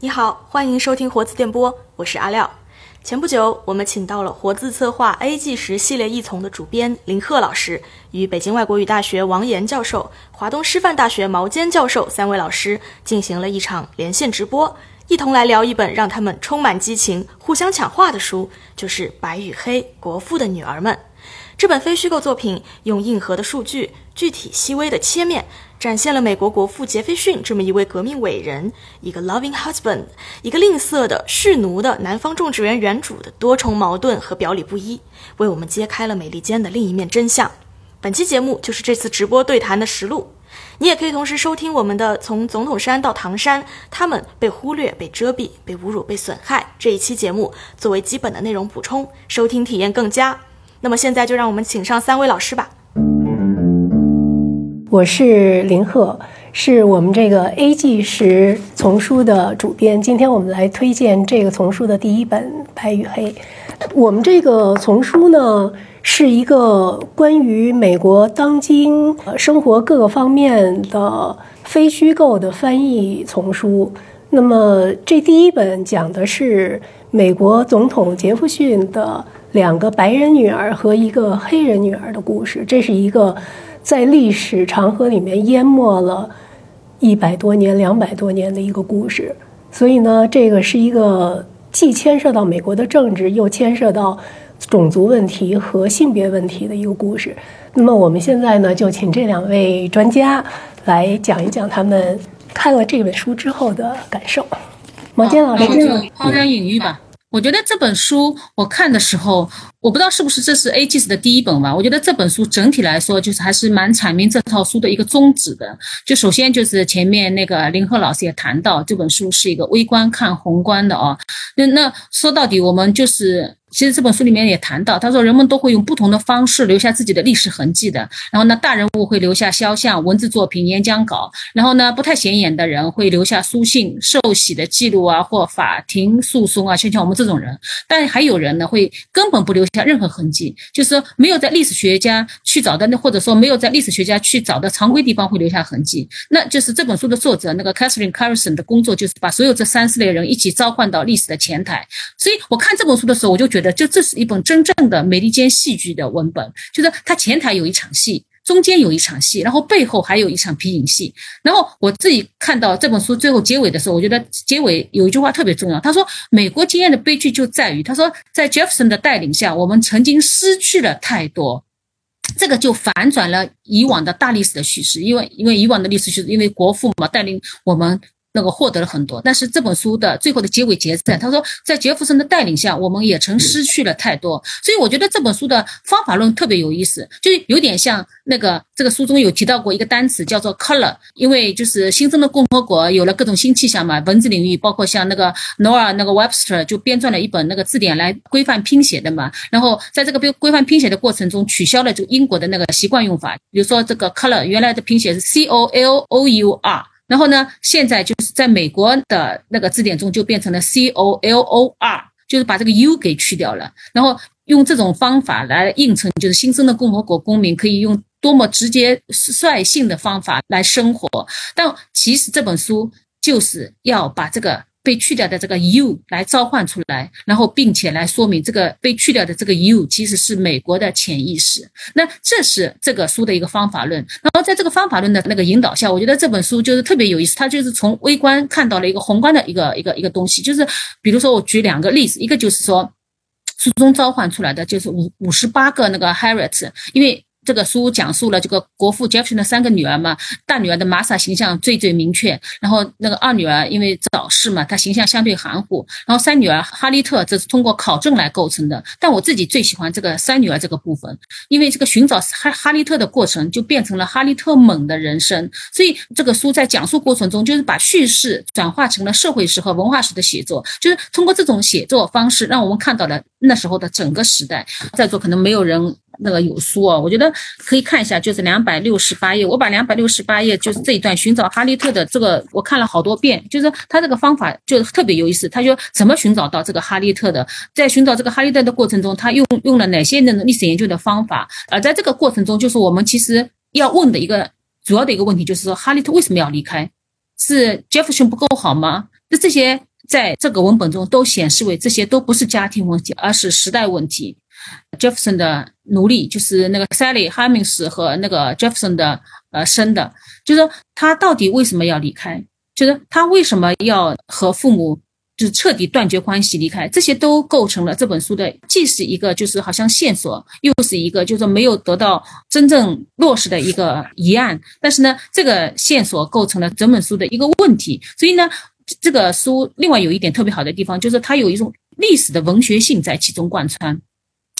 你好，欢迎收听活字电波，我是阿廖。前不久，我们请到了活字策划 A 纪实系列译丛的主编林鹤老师，与北京外国语大学王岩教授、华东师范大学毛坚教授三位老师进行了一场连线直播，一同来聊一本让他们充满激情、互相抢话的书，就是《白与黑：国父的女儿们》。这本非虚构作品用硬核的数据、具体细微的切面，展现了美国国父杰斐逊这么一位革命伟人，一个 loving husband，一个吝啬的蓄奴的南方种植园园主的多重矛盾和表里不一，为我们揭开了美利坚的另一面真相。本期节目就是这次直播对谈的实录，你也可以同时收听我们的《从总统山到唐山：他们被忽略、被遮蔽、被侮辱、被损害》这一期节目，作为基本的内容补充，收听体验更佳。那么现在就让我们请上三位老师吧。我是林鹤，是我们这个 A 纪实丛书的主编。今天我们来推荐这个丛书的第一本《白与黑》。我们这个丛书呢，是一个关于美国当今生活各个方面的非虚构的翻译丛书。那么这第一本讲的是美国总统杰弗逊的。两个白人女儿和一个黑人女儿的故事，这是一个在历史长河里面淹没了一百多年、两百多年的一个故事。所以呢，这个是一个既牵涉到美国的政治，又牵涉到种族问题和性别问题的一个故事。那么我们现在呢，就请这两位专家来讲一讲他们看了这本书之后的感受。毛坚老师，抛砖引玉吧。我觉得这本书我看的时候，我不知道是不是这是 A G S 的第一本吧。我觉得这本书整体来说，就是还是蛮阐明这套书的一个宗旨的。就首先就是前面那个林鹤老师也谈到，这本书是一个微观看宏观的哦。那那说到底，我们就是。其实这本书里面也谈到，他说人们都会用不同的方式留下自己的历史痕迹的。然后呢，大人物会留下肖像、文字作品、演讲稿。然后呢，不太显眼的人会留下书信、受洗的记录啊，或法庭诉讼啊，像像我们这种人。但还有人呢，会根本不留下任何痕迹，就是说没有在历史学家去找的，那或者说没有在历史学家去找的常规地方会留下痕迹。那就是这本书的作者那个 Catherine Carson 的工作，就是把所有这三四类人一起召唤到历史的前台。所以我看这本书的时候，我就觉得。就这是一本真正的美利坚戏剧的文本，就是他前台有一场戏，中间有一场戏，然后背后还有一场皮影戏。然后我自己看到这本书最后结尾的时候，我觉得结尾有一句话特别重要。他说：“美国经验的悲剧就在于，他说在杰弗森的带领下，我们曾经失去了太多。这个就反转了以往的大历史的叙事，因为因为以往的历史叙事，因为国父嘛带领我们。”那个获得了很多，但是这本书的最后的结尾结在，他说在杰弗森的带领下，我们也曾失去了太多。所以我觉得这本书的方法论特别有意思，就有点像那个这个书中有提到过一个单词叫做 color，因为就是新生的共和国有了各种新气象嘛，文字领域包括像那个 Noah 那个 Webster 就编撰了一本那个字典来规范拼写的嘛，然后在这个规规范拼写的过程中取消了这个英国的那个习惯用法，比如说这个 color 原来的拼写是 C O L O U R。然后呢，现在就是在美国的那个字典中就变成了 C O L O R，就是把这个 U 给去掉了。然后用这种方法来映衬，就是新生的共和国公民可以用多么直接率性的方法来生活。但其实这本书就是要把这个。被去掉的这个 you 来召唤出来，然后并且来说明这个被去掉的这个 you 其实是美国的潜意识。那这是这个书的一个方法论。然后在这个方法论的那个引导下，我觉得这本书就是特别有意思。它就是从微观看到了一个宏观的一个一个一个东西。就是比如说，我举两个例子，一个就是说，书中召唤出来的就是五五十八个那个 Harriet，因为。这个书讲述了这个国父杰弗逊的三个女儿嘛，大女儿的玛莎形象最最明确，然后那个二女儿因为早逝嘛，她形象相对含糊，然后三女儿哈利特这是通过考证来构成的。但我自己最喜欢这个三女儿这个部分，因为这个寻找哈哈利特的过程就变成了哈利特猛的人生，所以这个书在讲述过程中就是把叙事转化成了社会史和文化史的写作，就是通过这种写作方式，让我们看到了那时候的整个时代。在座可能没有人。那个有书哦，我觉得可以看一下，就是两百六十八页。我把两百六十八页就是这一段寻找哈利特的这个，我看了好多遍。就是他这个方法就特别有意思。他说怎么寻找到这个哈利特的？在寻找这个哈利特的过程中，他用用了哪些那种历史研究的方法？而在这个过程中，就是我们其实要问的一个主要的一个问题，就是说哈利特为什么要离开？是杰弗逊不够好吗？那这些在这个文本中都显示为这些都不是家庭问题，而是时代问题。Jefferson 的奴隶就是那个 Sally Hemings 和那个 Jefferson 的呃生的，就是说他到底为什么要离开？就是他为什么要和父母就彻底断绝关系离开？这些都构成了这本书的，既是一个就是好像线索，又是一个就是没有得到真正落实的一个疑案。但是呢，这个线索构成了整本书的一个问题。所以呢，这个书另外有一点特别好的地方，就是它有一种历史的文学性在其中贯穿。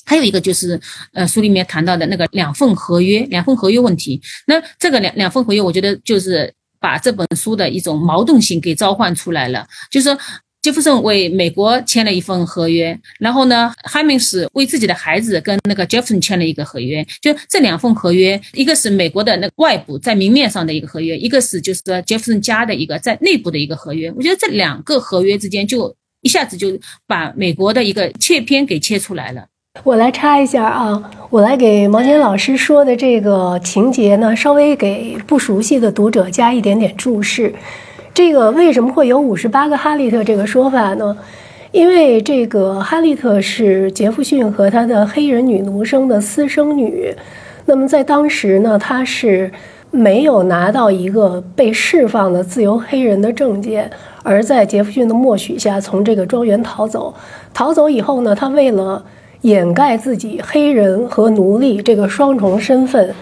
还有一个就是，呃，书里面谈到的那个两份合约，两份合约问题。那这个两两份合约，我觉得就是把这本书的一种矛盾性给召唤出来了。就是，杰弗森为美国签了一份合约，然后呢，哈明斯为自己的孩子跟那个杰弗森签了一个合约。就这两份合约，一个是美国的那个外部在明面上的一个合约，一个是就是杰弗森家的一个在内部的一个合约。我觉得这两个合约之间，就一下子就把美国的一个切片给切出来了。我来插一下啊，我来给毛尖老师说的这个情节呢，稍微给不熟悉的读者加一点点注释。这个为什么会有五十八个哈利特这个说法呢？因为这个哈利特是杰弗逊和他的黑人女奴生的私生女，那么在当时呢，她是没有拿到一个被释放的自由黑人的证件，而在杰弗逊的默许下从这个庄园逃走。逃走以后呢，他为了掩盖自己黑人和奴隶这个双重身份，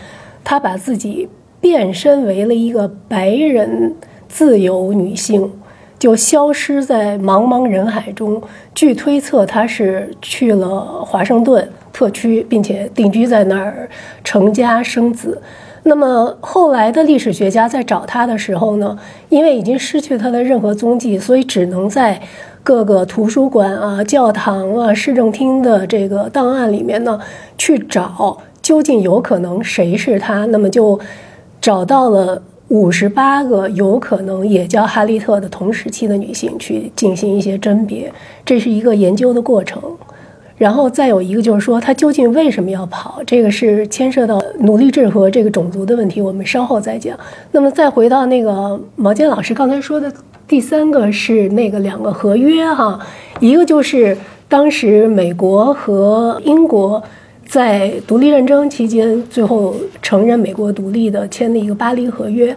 他把自己变身为了一个白人自由女性，就消失在茫茫人海中。据推测，他是去了华盛顿特区，并且定居在那儿，成家生子。那么后来的历史学家在找他的时候呢，因为已经失去他的任何踪迹，所以只能在。各个图书馆啊、教堂啊、市政厅的这个档案里面呢，去找究竟有可能谁是他，那么就找到了五十八个有可能也叫哈利特的同时期的女性去进行一些甄别，这是一个研究的过程。然后再有一个就是说，他究竟为什么要跑？这个是牵涉到奴隶制和这个种族的问题，我们稍后再讲。那么再回到那个毛尖老师刚才说的。第三个是那个两个合约哈，一个就是当时美国和英国在独立战争期间最后承认美国独立的签的一个巴黎合约，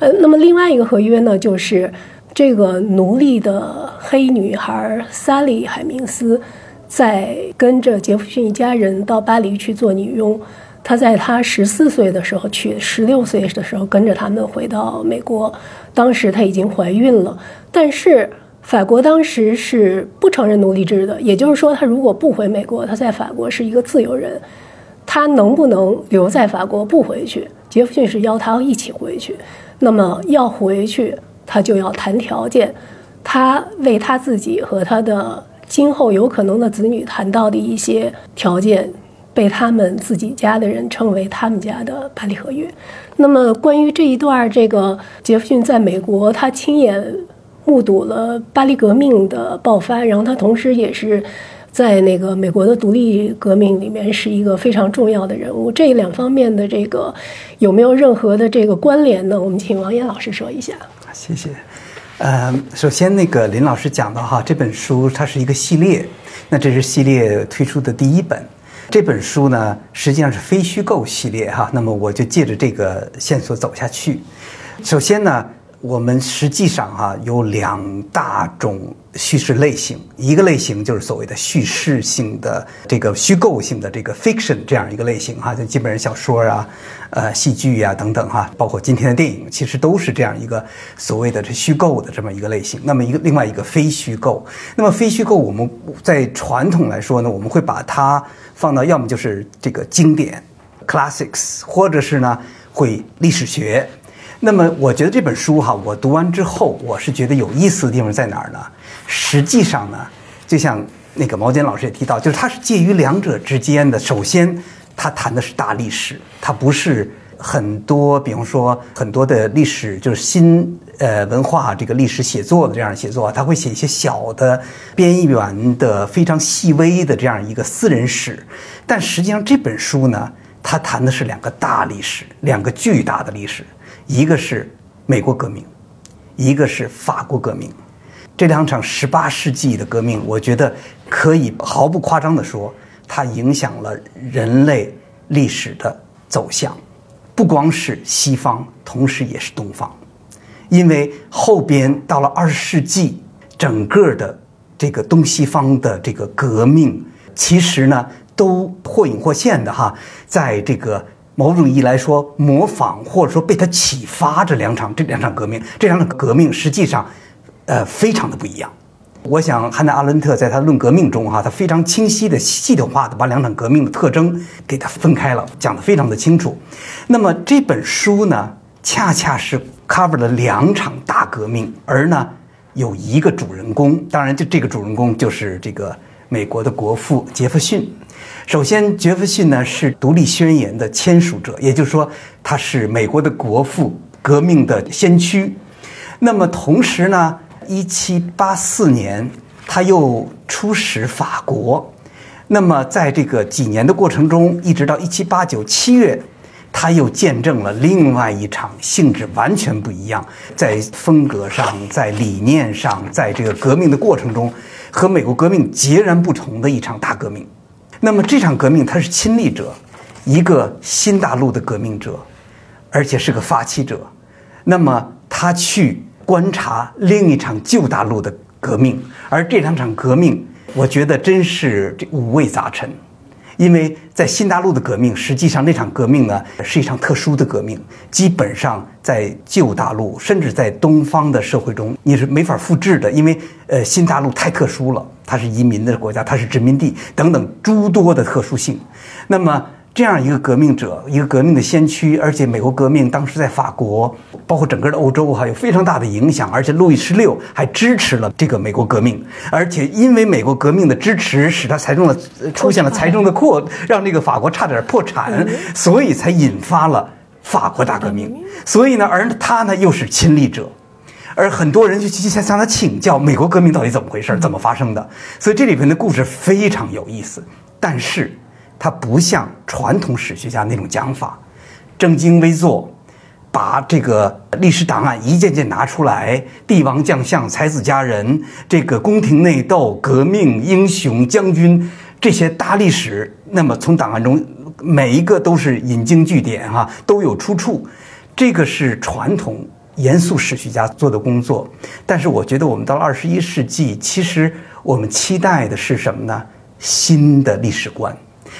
呃，那么另外一个合约呢，就是这个奴隶的黑女孩萨利海明斯在跟着杰弗逊一家人到巴黎去做女佣。她在她十四岁的时候去，十六岁的时候跟着他们回到美国。当时她已经怀孕了，但是法国当时是不承认奴隶制的，也就是说，她如果不回美国，他在法国是一个自由人。她能不能留在法国不回去？杰弗逊是邀她一起回去。那么要回去，她就要谈条件。她为她自己和她的今后有可能的子女谈到的一些条件。被他们自己家的人称为他们家的巴黎合约。那么，关于这一段，这个杰弗逊在美国，他亲眼目睹了巴黎革命的爆发，然后他同时也是在那个美国的独立革命里面是一个非常重要的人物。这两方面的这个有没有任何的这个关联呢？我们请王岩老师说一下。谢谢。呃，首先那个林老师讲的哈，这本书它是一个系列，那这是系列推出的第一本。这本书呢，实际上是非虚构系列哈。那么我就借着这个线索走下去。首先呢，我们实际上哈有两大种叙事类型，一个类型就是所谓的叙事性的这个虚构性的这个 fiction 这样一个类型哈，就基本上小说啊。呃，戏剧呀，等等哈，包括今天的电影，其实都是这样一个所谓的这虚构的这么一个类型。那么一个另外一个非虚构，那么非虚构，我们在传统来说呢，我们会把它放到要么就是这个经典 classics，或者是呢会历史学。那么我觉得这本书哈，我读完之后，我是觉得有意思的地方在哪儿呢？实际上呢，就像那个毛尖老师也提到，就是它是介于两者之间的。首先。他谈的是大历史，他不是很多，比方说很多的历史，就是新呃文化这个历史写作的这样写作，他会写一些小的边缘的非常细微的这样一个私人史。但实际上这本书呢，他谈的是两个大历史，两个巨大的历史，一个是美国革命，一个是法国革命。这两场十八世纪的革命，我觉得可以毫不夸张地说，它影响了人类历史的走向，不光是西方，同时也是东方，因为后边到了二十世纪，整个的这个东西方的这个革命，其实呢都或隐或现的哈，在这个某种意义来说，模仿或者说被它启发这两场这两场革命，这两场革命实际上。呃，非常的不一样。我想，汉娜·阿伦特在他《论革命》中，哈，他非常清晰的、系统化的把两场革命的特征给他分开了，讲得非常的清楚。那么这本书呢，恰恰是 cover 了两场大革命，而呢有一个主人公，当然就这个主人公就是这个美国的国父杰弗逊。首先，杰弗逊呢是独立宣言的签署者，也就是说他是美国的国父，革命的先驱。那么同时呢。一七八四年，他又出使法国。那么，在这个几年的过程中，一直到一七八九七月，他又见证了另外一场性质完全不一样，在风格上、在理念上、在这个革命的过程中，和美国革命截然不同的一场大革命。那么，这场革命他是亲历者，一个新大陆的革命者，而且是个发起者。那么，他去。观察另一场旧大陆的革命，而这两场革命，我觉得真是五味杂陈。因为在新大陆的革命，实际上那场革命呢是一场特殊的革命，基本上在旧大陆，甚至在东方的社会中，你是没法复制的。因为呃，新大陆太特殊了，它是移民的国家，它是殖民地等等诸多的特殊性。那么。这样一个革命者，一个革命的先驱，而且美国革命当时在法国，包括整个的欧洲哈，有非常大的影响。而且路易十六还支持了这个美国革命，而且因为美国革命的支持，使他财政的出现了财政的扩，让这个法国差点破产，所以才引发了法国大革命。所以呢，而他呢又是亲历者，而很多人就去向他请教美国革命到底怎么回事，怎么发生的。所以这里边的故事非常有意思，但是。他不像传统史学家那种讲法，正襟危坐，把这个历史档案一件件拿出来，帝王将相、才子佳人，这个宫廷内斗、革命英雄、将军这些大历史，那么从档案中每一个都是引经据典，哈，都有出处。这个是传统严肃史学家做的工作。但是我觉得我们到了二十一世纪，其实我们期待的是什么呢？新的历史观。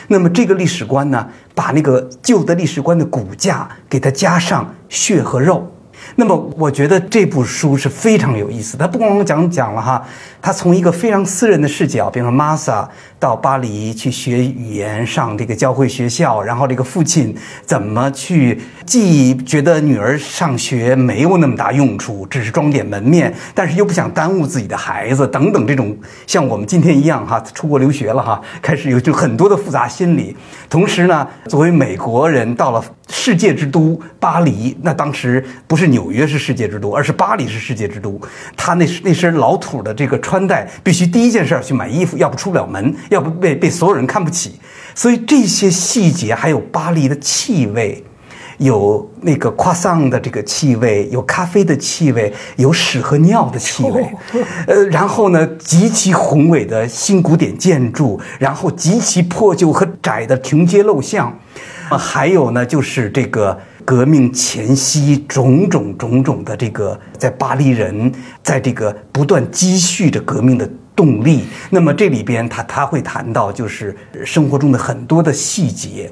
那么这个历史观呢，把那个旧的历史观的骨架给它加上血和肉。那么我觉得这部书是非常有意思。它不光讲讲了哈，它从一个非常私人的视角，比如说玛莎到巴黎去学语言，上这个教会学校，然后这个父亲怎么去，既觉得女儿上学没有那么大用处，只是装点门面，但是又不想耽误自己的孩子，等等这种像我们今天一样哈，出国留学了哈，开始有就很多的复杂心理。同时呢，作为美国人到了世界之都巴黎，那当时不是纽约是世界之都，而是巴黎是世界之都，他那那身老土的这个穿戴，必须第一件事去买衣服，要不出不了门。要不被被所有人看不起，所以这些细节还有巴黎的气味，有那个夸桑的这个气味，有咖啡的气味，有屎和尿的气味，呃，然后呢，极其宏伟的新古典建筑，然后极其破旧和窄的亭街陋巷，啊，还有呢，就是这个革命前夕种种种种的这个在巴黎人在这个不断积蓄着革命的。动力。那么这里边他他会谈到，就是生活中的很多的细节，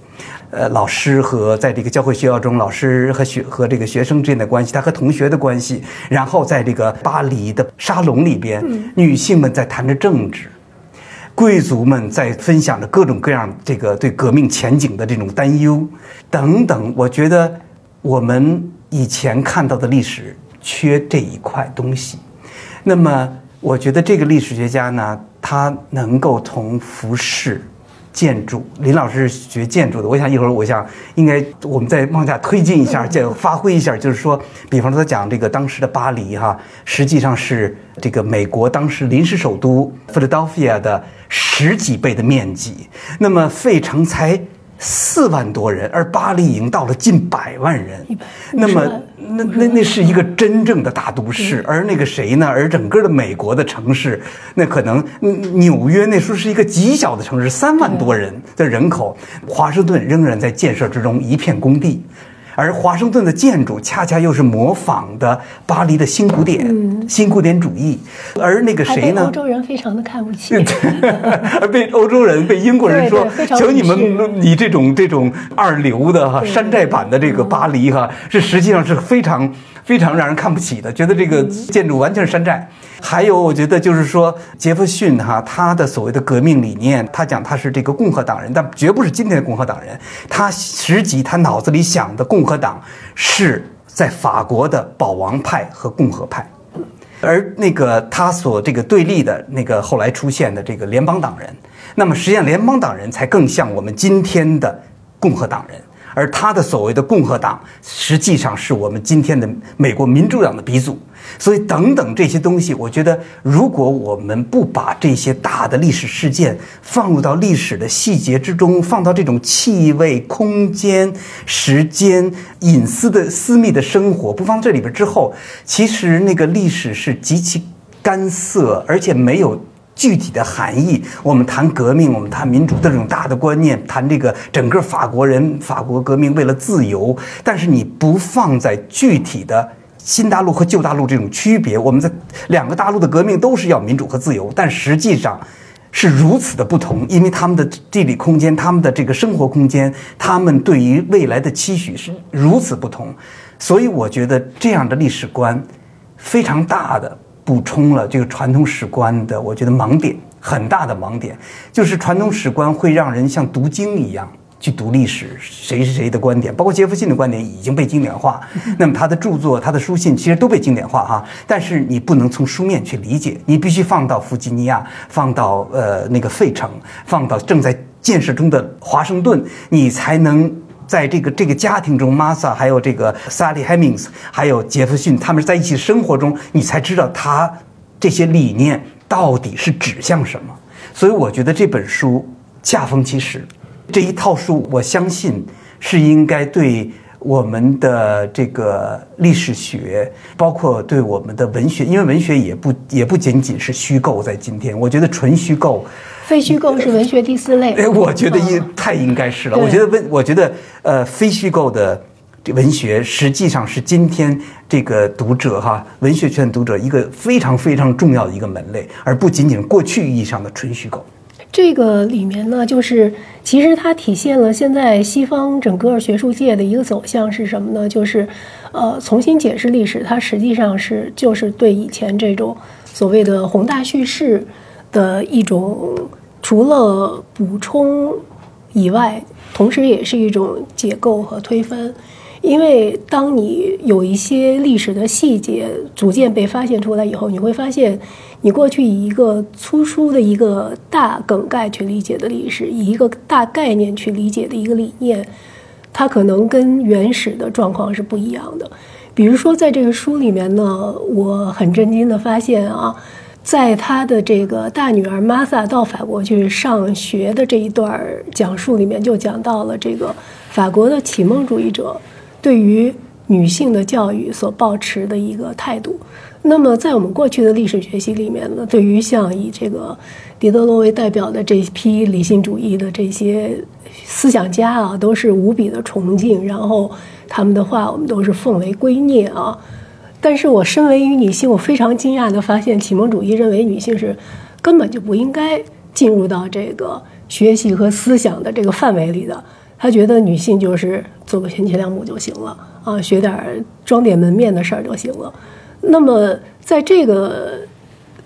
呃，老师和在这个教会学校中，老师和学和这个学生之间的关系，他和同学的关系，然后在这个巴黎的沙龙里边，女性们在谈着政治，贵族们在分享着各种各样这个对革命前景的这种担忧等等。我觉得我们以前看到的历史缺这一块东西，那么。我觉得这个历史学家呢，他能够从服饰、建筑，林老师是学建筑的，我想一会儿我想应该我们再往下推进一下，再发挥一下，就是说，比方说他讲这个当时的巴黎哈，实际上是这个美国当时临时首都 Philadelphia 的十几倍的面积，那么费城才四万多人，而巴黎已经到了近百万人100。那么，那那那是一个真正的大都市，而那个谁呢？而整个的美国的城市，那可能嗯纽约那时候是一个极小的城市，三万多人的人口，华盛顿仍然在建设之中，一片工地。而华盛顿的建筑恰恰又是模仿的巴黎的新古典、新古典主义，而那个谁呢欧？洲人非常的看不起。而 被欧洲人、被英国人说对对非：“常求你们，你这种这种二流的哈对山寨版的这个巴黎哈，是实际上是非常非常让人看不起的，觉得这个建筑完全是山寨。还有，我觉得就是说，杰弗逊哈他的所谓的革命理念，他讲他是这个共和党人，但绝不是今天的共和党人。他实际他脑子里想的共和党是在法国的保王派和共和派。而那个他所这个对立的那个后来出现的这个联邦党人，那么实际上联邦党人才更像我们今天的共和党人，而他的所谓的共和党实际上是我们今天的美国民主党的鼻祖。所以等等这些东西，我觉得如果我们不把这些大的历史事件放入到历史的细节之中，放到这种气味、空间、时间、隐私的私密的生活，不放这里边之后，其实那个历史是极其干涩，而且没有。具体的含义，我们谈革命，我们谈民主的这种大的观念，谈这个整个法国人法国革命为了自由，但是你不放在具体的新大陆和旧大陆这种区别，我们在两个大陆的革命都是要民主和自由，但实际上是如此的不同，因为他们的地理空间、他们的这个生活空间、他们对于未来的期许是如此不同，所以我觉得这样的历史观非常大的补充了这个传统史观的，我觉得盲点很大的盲点，就是传统史观会让人像读经一样。去读历史，谁是谁的观点，包括杰弗逊的观点已经被经典化。那么他的著作、他的书信其实都被经典化哈，但是你不能从书面去理解，你必须放到弗吉尼亚，放到呃那个费城，放到正在建设中的华盛顿，你才能在这个这个家庭中，玛莎还有这个 Sally Hemings，还有杰弗逊，他们在一起生活中，你才知道他这些理念到底是指向什么。所以我觉得这本书恰逢其时。这一套书，我相信是应该对我们的这个历史学，包括对我们的文学，因为文学也不也不仅仅是虚构，在今天，我觉得纯虚构，非虚构是文学第四类。哎，我觉得应太应该是了。我觉得文，我觉得呃，非虚构的这文学实际上是今天这个读者哈，文学圈读者一个非常非常重要的一个门类，而不仅仅过去意义上的纯虚构。这个里面呢，就是其实它体现了现在西方整个学术界的一个走向是什么呢？就是，呃，重新解释历史，它实际上是就是对以前这种所谓的宏大叙事的一种，除了补充以外，同时也是一种解构和推翻。因为当你有一些历史的细节逐渐被发现出来以后，你会发现，你过去以一个粗疏的一个大梗概去理解的历史，以一个大概念去理解的一个理念，它可能跟原始的状况是不一样的。比如说，在这个书里面呢，我很震惊的发现啊，在他的这个大女儿玛萨到法国去上学的这一段讲述里面，就讲到了这个法国的启蒙主义者对于女性的教育所抱持的一个态度。那么，在我们过去的历史学习里面呢，对于像以这个狄德罗为代表的这批理性主义的这些思想家啊，都是无比的崇敬，然后他们的话我们都是奉为圭臬啊。但是我身为一女性，我非常惊讶的发现，启蒙主义认为女性是根本就不应该进入到这个学习和思想的这个范围里的。他觉得女性就是做个贤妻良母就行了啊，学点装点门面的事儿就行了。那么在这个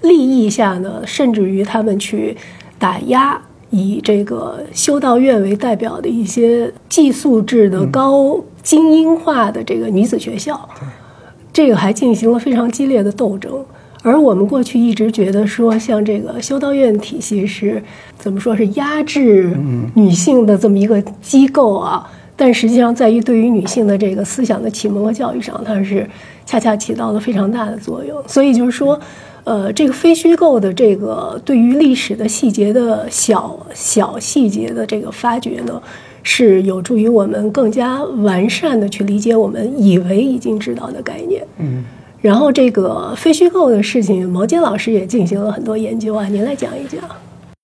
利益下呢，甚至于他们去打压以这个修道院为代表的一些寄宿制的高精英化的这个女子学校，这个还进行了非常激烈的斗争。而我们过去一直觉得说，像这个修道院体系是怎么说是压制女性的这么一个机构啊，但实际上在于对于女性的这个思想的启蒙和教育上，它是恰恰起到了非常大的作用。所以就是说，呃，这个非虚构的这个对于历史的细节的小小细节的这个发掘呢，是有助于我们更加完善的去理解我们以为已经知道的概念。嗯，然后这个非虚构的事情，毛尖老师也进行了很多研究啊，您来讲一讲。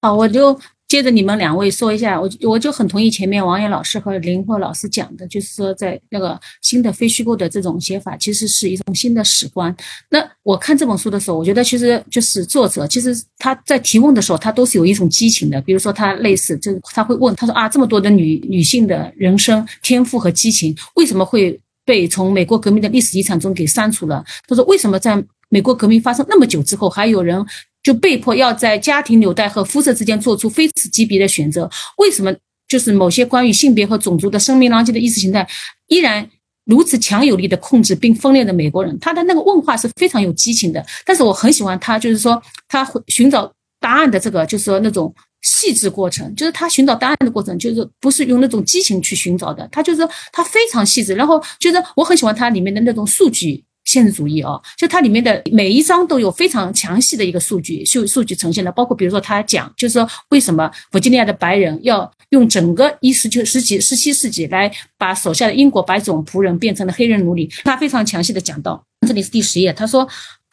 好，我就。接着你们两位说一下，我我就很同意前面王岩老师和林慧老师讲的，就是说在那个新的非虚构的这种写法，其实是一种新的史观。那我看这本书的时候，我觉得其实就是作者，其实他在提问的时候，他都是有一种激情的。比如说他类似，就他会问，他说啊，这么多的女女性的人生天赋和激情，为什么会被从美国革命的历史遗产中给删除了？他说为什么在美国革命发生那么久之后，还有人？就被迫要在家庭纽带和肤色之间做出非此即彼的选择。为什么？就是某些关于性别和种族的声名狼藉的意识形态，依然如此强有力的控制并分裂的美国人？他的那个问话是非常有激情的。但是我很喜欢他，就是说他寻找答案的这个，就是说那种细致过程，就是他寻找答案的过程，就是不是用那种激情去寻找的。他就是他非常细致，然后就是我很喜欢他里面的那种数据。现实主义哦，就它里面的每一章都有非常详细的一个数据数数据呈现的，包括比如说他讲，就是说为什么弗吉尼亚的白人要用整个一十九世纪、十七世纪来把手下的英国白种仆人变成了黑人奴隶，他非常详细的讲到。这里是第十页，他说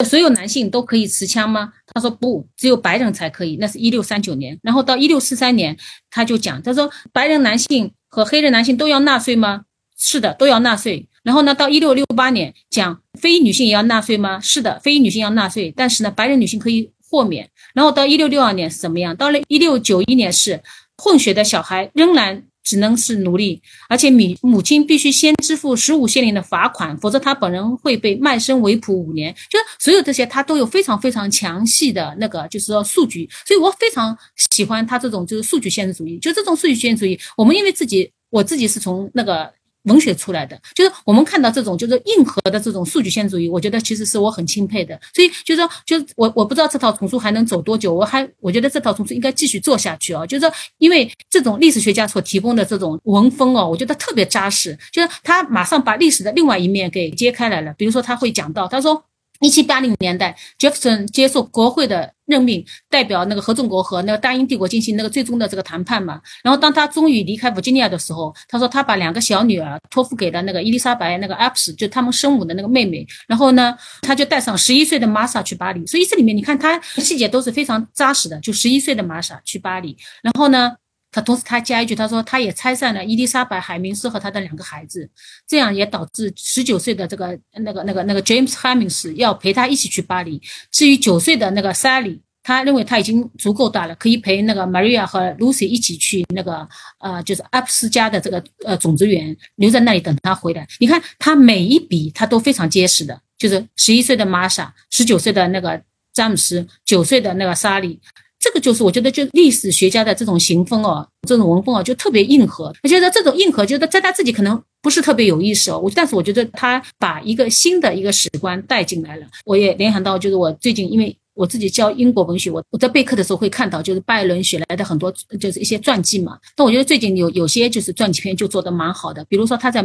所有男性都可以持枪吗？他说不，只有白人才可以。那是一六三九年，然后到一六四三年，他就讲，他说白人男性和黑人男性都要纳税吗？是的，都要纳税。然后呢，到一六六八年讲非裔女性也要纳税吗？是的，非裔女性要纳税，但是呢，白人女性可以豁免。然后到一六六二年是怎么样？到了一六九一年是混血的小孩仍然只能是奴隶，而且母母亲必须先支付十五谢令的罚款，否则他本人会被卖身为仆五年。就是所有这些，他都有非常非常详细的那个，就是说数据。所以我非常喜欢他这种就是数据现实主义。就这种数据现实主义，我们因为自己，我自己是从那个。文学出来的，就是我们看到这种就是硬核的这种数据线主义，我觉得其实是我很钦佩的。所以就是说，就我我不知道这套丛书还能走多久，我还我觉得这套丛书应该继续做下去啊。就是说，因为这种历史学家所提供的这种文风哦，我觉得特别扎实，就是他马上把历史的另外一面给揭开来了。比如说他会讲到，他说。一七八零年代 jepsen 接受国会的任命，代表那个合众国和那个大英帝国进行那个最终的这个谈判嘛。然后当他终于离开弗吉尼亚的时候，他说他把两个小女儿托付给了那个伊丽莎白那个 Apps，就他们生母的那个妹妹。然后呢，他就带上十一岁的玛莎去巴黎。所以这里面你看，他细节都是非常扎实的。就十一岁的玛莎去巴黎，然后呢？他同时他加一句，他说他也拆散了伊丽莎白海明斯和他的两个孩子，这样也导致十九岁的这个那个那个那个 James Hemings 要陪他一起去巴黎。至于九岁的那个 Sally，他认为他已经足够大了，可以陪那个 Maria 和 Lucy 一起去那个呃就是阿普斯家的这个呃种子园，留在那里等他回来。你看他每一笔他都非常结实的，就是十一岁的玛莎，十九岁的那个詹姆斯，九岁的那个莎莉。这个就是我觉得，就历史学家的这种行风哦，这种文风哦，就特别硬核。我觉得这种硬核，觉得在他自己可能不是特别有意识哦。我但是我觉得他把一个新的一个史观带进来了。我也联想到，就是我最近因为我自己教英国文学，我我在备课的时候会看到，就是拜伦写来的很多就是一些传记嘛。但我觉得最近有有些就是传记片就做得蛮好的，比如说他在。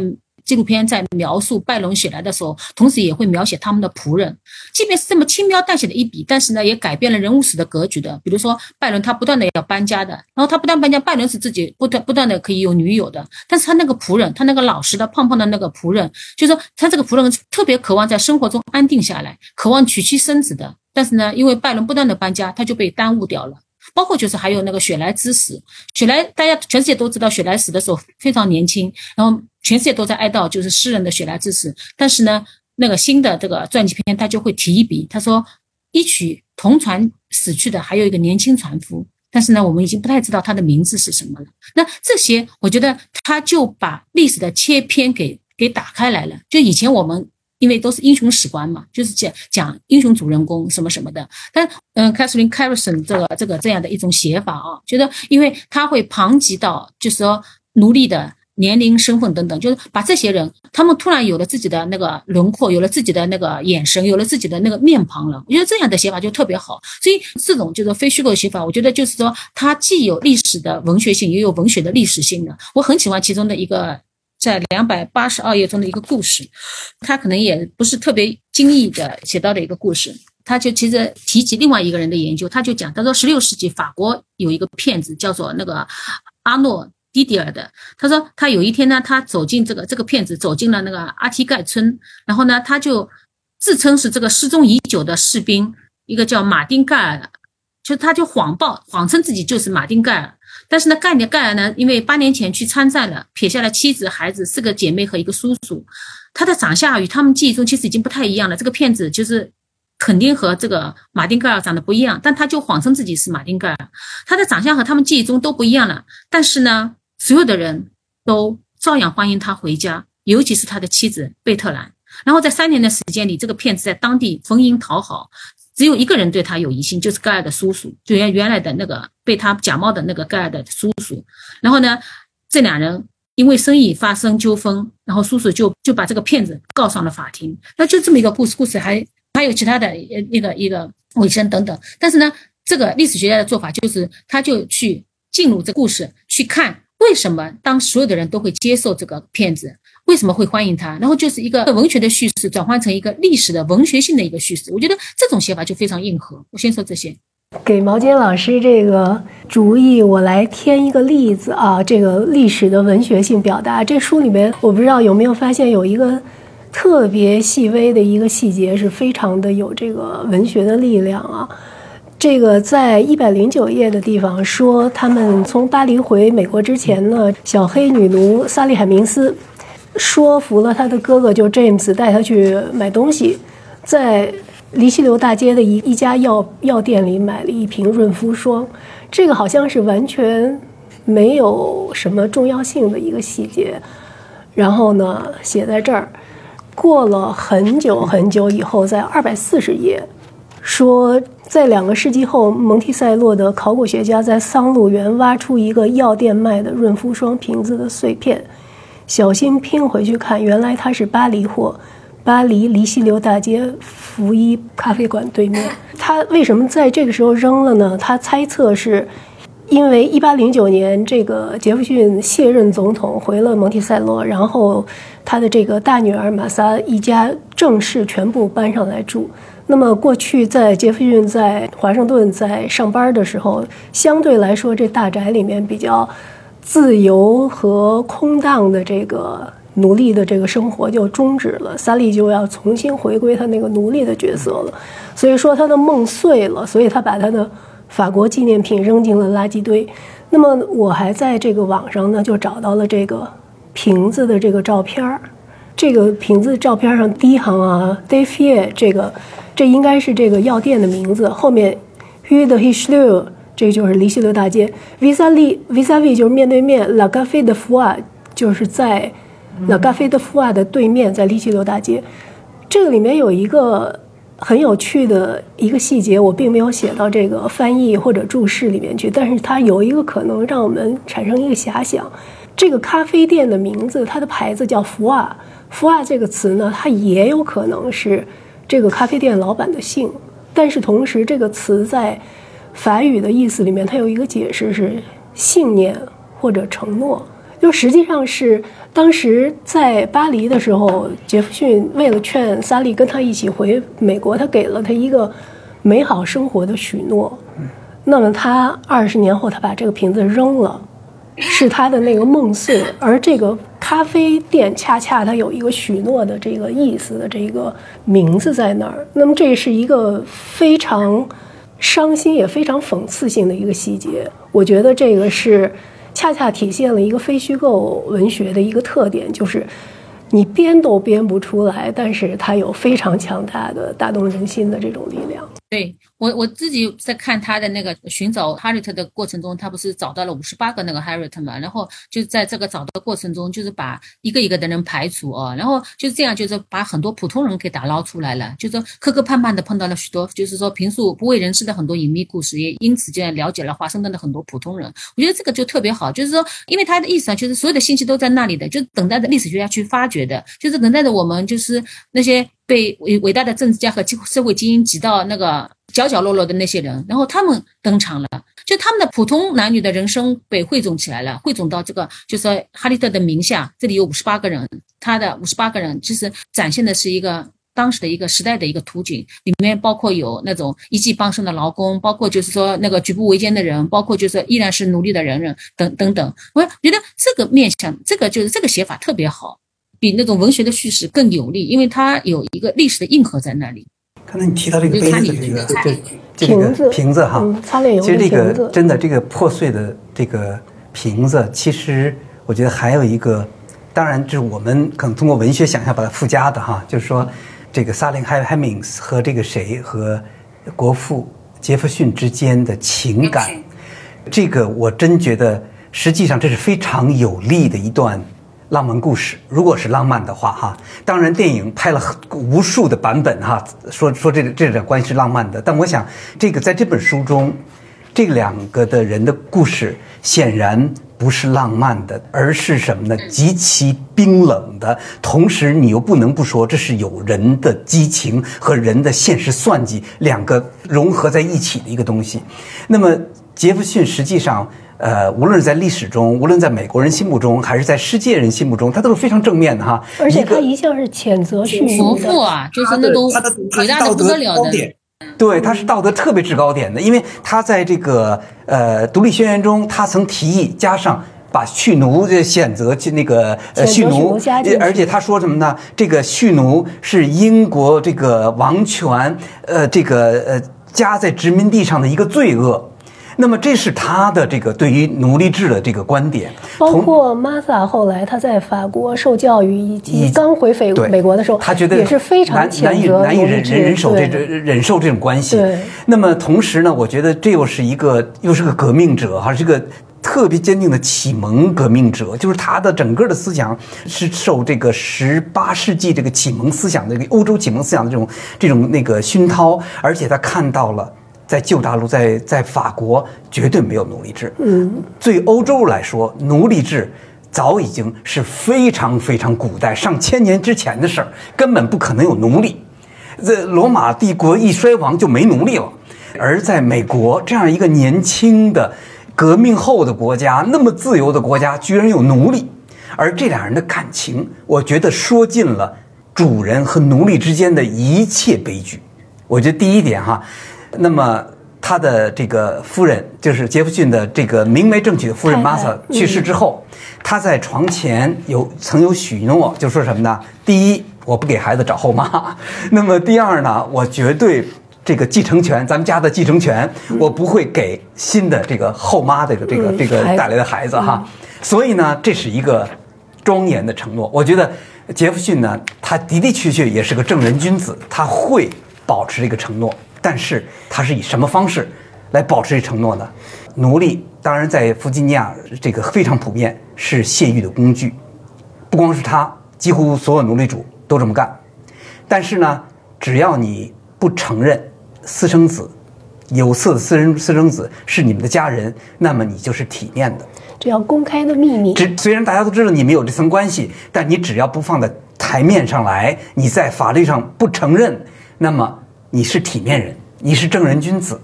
纪录片在描述拜伦写来的时候，同时也会描写他们的仆人。即便是这么轻描淡写的一笔，但是呢，也改变了人物史的格局的。比如说，拜伦他不断的要搬家的，然后他不断搬家，拜伦是自己不断不断的可以有女友的，但是他那个仆人，他那个老实的胖胖的那个仆人，就是说他这个仆人特别渴望在生活中安定下来，渴望娶妻生子的。但是呢，因为拜伦不断的搬家，他就被耽误掉了。包括就是还有那个雪莱之死，雪莱大家全世界都知道，雪莱死的时候非常年轻，然后全世界都在哀悼，就是诗人的雪莱之死。但是呢，那个新的这个传记片他就会提一笔，他说一曲同船死去的还有一个年轻船夫，但是呢，我们已经不太知道他的名字是什么了。那这些我觉得他就把历史的切片给给打开来了，就以前我们。因为都是英雄史观嘛，就是讲讲英雄主人公什么什么的。但嗯，Catherine Carson 这个这个这样的一种写法啊，觉得因为他会旁及到，就是说奴隶的年龄、身份等等，就是把这些人，他们突然有了自己的那个轮廓，有了自己的那个眼神，有了自己的那个面庞了。我觉得这样的写法就特别好。所以这种就是非虚构写法，我觉得就是说它既有历史的文学性，也有文学的历史性的。我很喜欢其中的一个。在两百八十二页中的一个故事，他可能也不是特别经意的写到的一个故事，他就其实提及另外一个人的研究，他就讲，他说十六世纪法国有一个骗子叫做那个阿诺迪迪尔的。他说他有一天呢，他走进这个这个骗子走进了那个阿提盖村，然后呢，他就自称是这个失踪已久的士兵，一个叫马丁盖尔，就他就谎报谎称自己就是马丁盖尔。但是呢，盖尔盖尔呢，因为八年前去参战了，撇下了妻子、孩子、四个姐妹和一个叔叔，他的长相与他们记忆中其实已经不太一样了。这个骗子就是肯定和这个马丁盖尔长得不一样，但他就谎称自己是马丁盖尔，他的长相和他们记忆中都不一样了。但是呢，所有的人都照样欢迎他回家，尤其是他的妻子贝特兰。然后在三年的时间里，这个骗子在当地逢迎讨好。只有一个人对他有疑心，就是盖尔的叔叔，就原原来的那个被他假冒的那个盖尔的叔叔。然后呢，这两人因为生意发生纠纷，然后叔叔就就把这个骗子告上了法庭。那就这么一个故事，故事还还有其他的呃那个一个尾声等等。但是呢，这个历史学家的做法就是，他就去进入这故事，去看为什么当所有的人都会接受这个骗子。为什么会欢迎他？然后就是一个文学的叙事转换成一个历史的文学性的一个叙事，我觉得这种写法就非常硬核。我先说这些，给毛尖老师这个主意，我来添一个例子啊。这个历史的文学性表达，这书里面我不知道有没有发现有一个特别细微的一个细节，是非常的有这个文学的力量啊。这个在一百零九页的地方说，他们从巴黎回美国之前呢，小黑女奴萨利海明斯。说服了他的哥哥，就 James 带他去买东西，在黎西流大街的一一家药药店里买了一瓶润肤霜。这个好像是完全没有什么重要性的一个细节。然后呢，写在这儿，过了很久很久以后，在二百四十页，说在两个世纪后，蒙蒂塞洛的考古学家在桑露园挖出一个药店卖的润肤霜瓶子的碎片。小心拼回去看，原来它是巴黎货，巴黎黎西流大街福伊咖啡馆对面。他为什么在这个时候扔了呢？他猜测是，因为一八零九年这个杰弗逊卸任总统回了蒙蒂塞洛，然后他的这个大女儿玛莎一家正式全部搬上来住。那么过去在杰弗逊在华盛顿在上班的时候，相对来说这大宅里面比较。自由和空荡的这个奴隶的这个生活就终止了，萨利就要重新回归他那个奴隶的角色了。所以说他的梦碎了，所以他把他的法国纪念品扔进了垃圾堆。那么我还在这个网上呢，就找到了这个瓶子的这个照片儿。这个瓶子照片上第一行啊 d a f i e 这个这应该是这个药店的名字，后面 Hu de Hichelieu。这就是离西流大街，vis-a-vis 就是面对面，La Gare de Foix 就是在 La Gare de Foix 的对面，在黎西流大街。这个里面有一个很有趣的一个细节，我并没有写到这个翻译或者注释里面去，但是它有一个可能让我们产生一个遐想：这个咖啡店的名字，它的牌子叫福瓦，福瓦这个词呢，它也有可能是这个咖啡店老板的姓，但是同时这个词在。法语的意思里面，它有一个解释是信念或者承诺，就实际上是当时在巴黎的时候，杰弗逊为了劝萨利跟他一起回美国，他给了他一个美好生活的许诺。那么他二十年后，他把这个瓶子扔了，是他的那个梦碎。而这个咖啡店恰恰它有一个许诺的这个意思的这个名字在那儿。那么这是一个非常。伤心也非常讽刺性的一个细节，我觉得这个是恰恰体现了一个非虚构文学的一个特点，就是你编都编不出来，但是它有非常强大的打动人心的这种力量。对。我我自己在看他的那个寻找 Harriet 的过程中，他不是找到了五十八个那个 Harriet 嘛？然后就在这个找的过程中，就是把一个一个的人排除啊，然后就是这样，就是把很多普通人给打捞出来了，就是磕磕绊绊的碰到了许多，就是说平素不为人知的很多隐秘故事，也因此就了解了华盛顿的很多普通人。我觉得这个就特别好，就是说，因为他的意思啊，就是所有的信息都在那里的，就等待着历史学家去发掘的，就是等待着我们就是那些被伟伟大的政治家和社会精英挤到那个。角角落落的那些人，然后他们登场了，就他们的普通男女的人生被汇总起来了，汇总到这个，就是哈利特的名下。这里有五十八个人，他的五十八个人，其实展现的是一个。当时的一个时代的一个图景，里面包括有那种一技傍身的劳工，包括就是说那个举步维艰的人，包括就是依然是奴隶的人人等等等。我觉得这个面向，这个就是这个写法特别好，比那种文学的叙事更有力，因为它有一个历史的硬核在那里。刚才你提到这个杯子，这个这这个瓶子哈，擦脸油其实这个真的这个破碎的这个瓶子，其实我觉得还有一个。当然，就是我们可能通过文学想象把它附加的哈，就是说，这个萨林·海海明斯和这个谁和国父杰弗逊之间的情感，这个我真觉得实际上这是非常有力的一段浪漫故事。如果是浪漫的话哈，当然电影拍了无数的版本哈，说说这这段关系是浪漫的，但我想这个在这本书中，这两个的人的故事显然。不是浪漫的，而是什么呢？极其冰冷的。同时，你又不能不说，这是有人的激情和人的现实算计两个融合在一起的一个东西。那么，杰弗逊实际上，呃，无论是在历史中，无论在美国人心目中，还是在世界人心目中，他都是非常正面的哈。而且他一向是谴责蓄奴就是那都伟大的不得了的。对，他是道德特别制高点的，因为他在这个呃《独立宣言》中，他曾提议加上把蓄奴的选择去那个呃蓄奴，而且他说什么呢？这个蓄奴是英国这个王权呃这个呃加在殖民地上的一个罪恶。那么这是他的这个对于奴隶制的这个观点，包括玛萨后来他在法国受教育以及刚回美美国的时候，他觉得也是非常难以难以忍忍忍受这种忍受这种关系。那么同时呢，我觉得这又是一个又是个革命者还，是个特别坚定的启蒙革命者，就是他的整个的思想是受这个十八世纪这个启蒙思想的欧洲启蒙思想的这种这种那个熏陶，而且他看到了。在旧大陆，在在法国绝对没有奴隶制。嗯，对欧洲来说，奴隶制早已经是非常非常古代、上千年之前的事儿，根本不可能有奴隶。这罗马帝国一衰亡就没奴隶了。而在美国这样一个年轻的革命后的国家，那么自由的国家，居然有奴隶。而这俩人的感情，我觉得说尽了主人和奴隶之间的一切悲剧。我觉得第一点哈。那么，他的这个夫人，就是杰弗逊的这个明媒正娶的夫人玛莎去世之后，他在床前有曾有许诺，就说什么呢？第一，我不给孩子找后妈；那么第二呢，我绝对这个继承权，咱们家的继承权，我不会给新的这个后妈这个这个这个带来的孩子哈。所以呢，这是一个庄严的承诺。我觉得杰弗逊呢，他的的确确也是个正人君子，他会保持这个承诺。但是他是以什么方式来保持这承诺呢？奴隶当然在弗吉尼亚这个非常普遍，是泄欲的工具。不光是他，几乎所有奴隶主都这么干。但是呢，只要你不承认私生子、有色的私人私生子是你们的家人，那么你就是体面的。这要公开的秘密。只虽然大家都知道你们有这层关系，但你只要不放在台面上来，你在法律上不承认，那么。你是体面人，你是正人君子，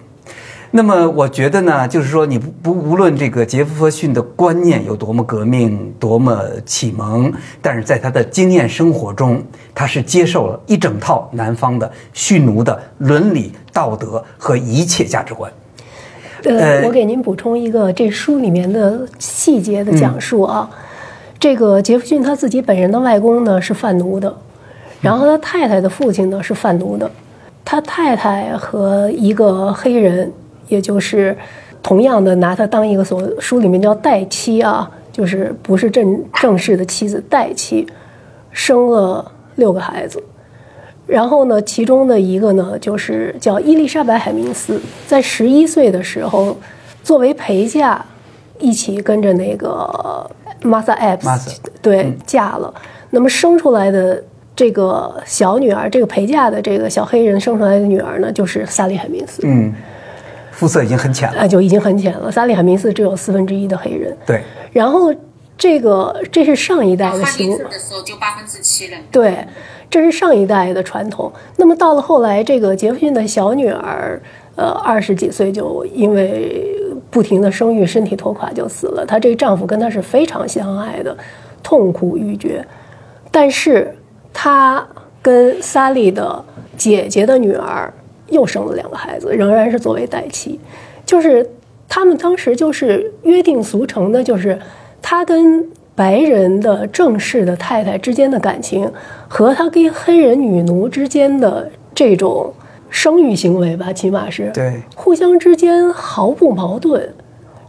那么我觉得呢，就是说你不不无论这个杰弗逊的观念有多么革命、多么启蒙，但是在他的经验生活中，他是接受了一整套南方的蓄奴的伦理道德和一切价值观。呃，我给您补充一个这书里面的细节的讲述啊，这个杰弗逊他自己本人的外公呢是贩奴的，然后他太太的父亲呢是贩奴的。他太太和一个黑人，也就是同样的拿他当一个所书里面叫代妻啊，就是不是正正式的妻子代妻，生了六个孩子，然后呢，其中的一个呢就是叫伊丽莎白海明斯，在十一岁的时候，作为陪嫁，一起跟着那个 Martha Epps 对嫁了，那么生出来的。这个小女儿，这个陪嫁的这个小黑人生出来的女儿呢，就是萨利海明斯。嗯，肤色已经很浅了，就已经很浅了。萨利海明斯只有四分之一的黑人。对。然后这个这是上一代的行的时候就八分之七了。对，这是上一代的传统。那么到了后来，这个杰弗逊的小女儿，呃，二十几岁就因为不停的生育，身体拖垮就死了。她这个丈夫跟她是非常相爱的，痛苦欲绝，但是。他跟萨利的姐姐的女儿又生了两个孩子，仍然是作为代妻，就是他们当时就是约定俗成的，就是他跟白人的正式的太太之间的感情，和他跟黑人女奴之间的这种生育行为吧，起码是对互相之间毫不矛盾，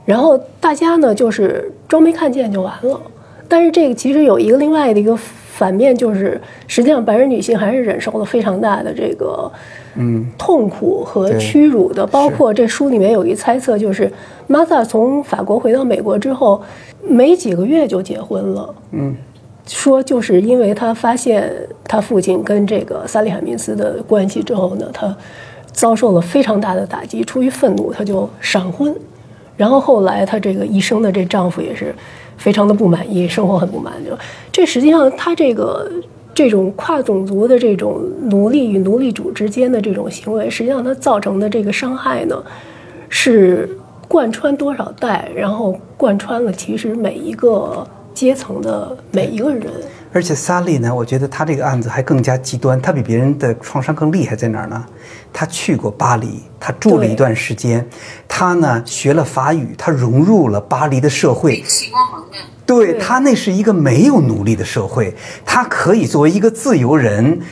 然后大家呢就是装没看见就完了。但是这个其实有一个另外的一个反面，就是实际上白人女性还是忍受了非常大的这个嗯痛苦和屈辱的。包括这书里面有一猜测，就是玛萨从法国回到美国之后，没几个月就结婚了。嗯，说就是因为他发现他父亲跟这个萨利海明斯的关系之后呢，他遭受了非常大的打击，出于愤怒，他就闪婚。然后后来她这个一生的这丈夫也是非常的不满意，生活很不满意。这实际上她这个这种跨种族的这种奴隶与奴隶主之间的这种行为，实际上它造成的这个伤害呢，是贯穿多少代，然后贯穿了其实每一个阶层的每一个人。而且萨利呢，我觉得他这个案子还更加极端，他比别人的创伤更厉害在哪儿呢？他去过巴黎，他住了一段时间，他呢学了法语，他融入了巴黎的社会。对他那是一个没有奴隶的社会，他可以作为一个自由人，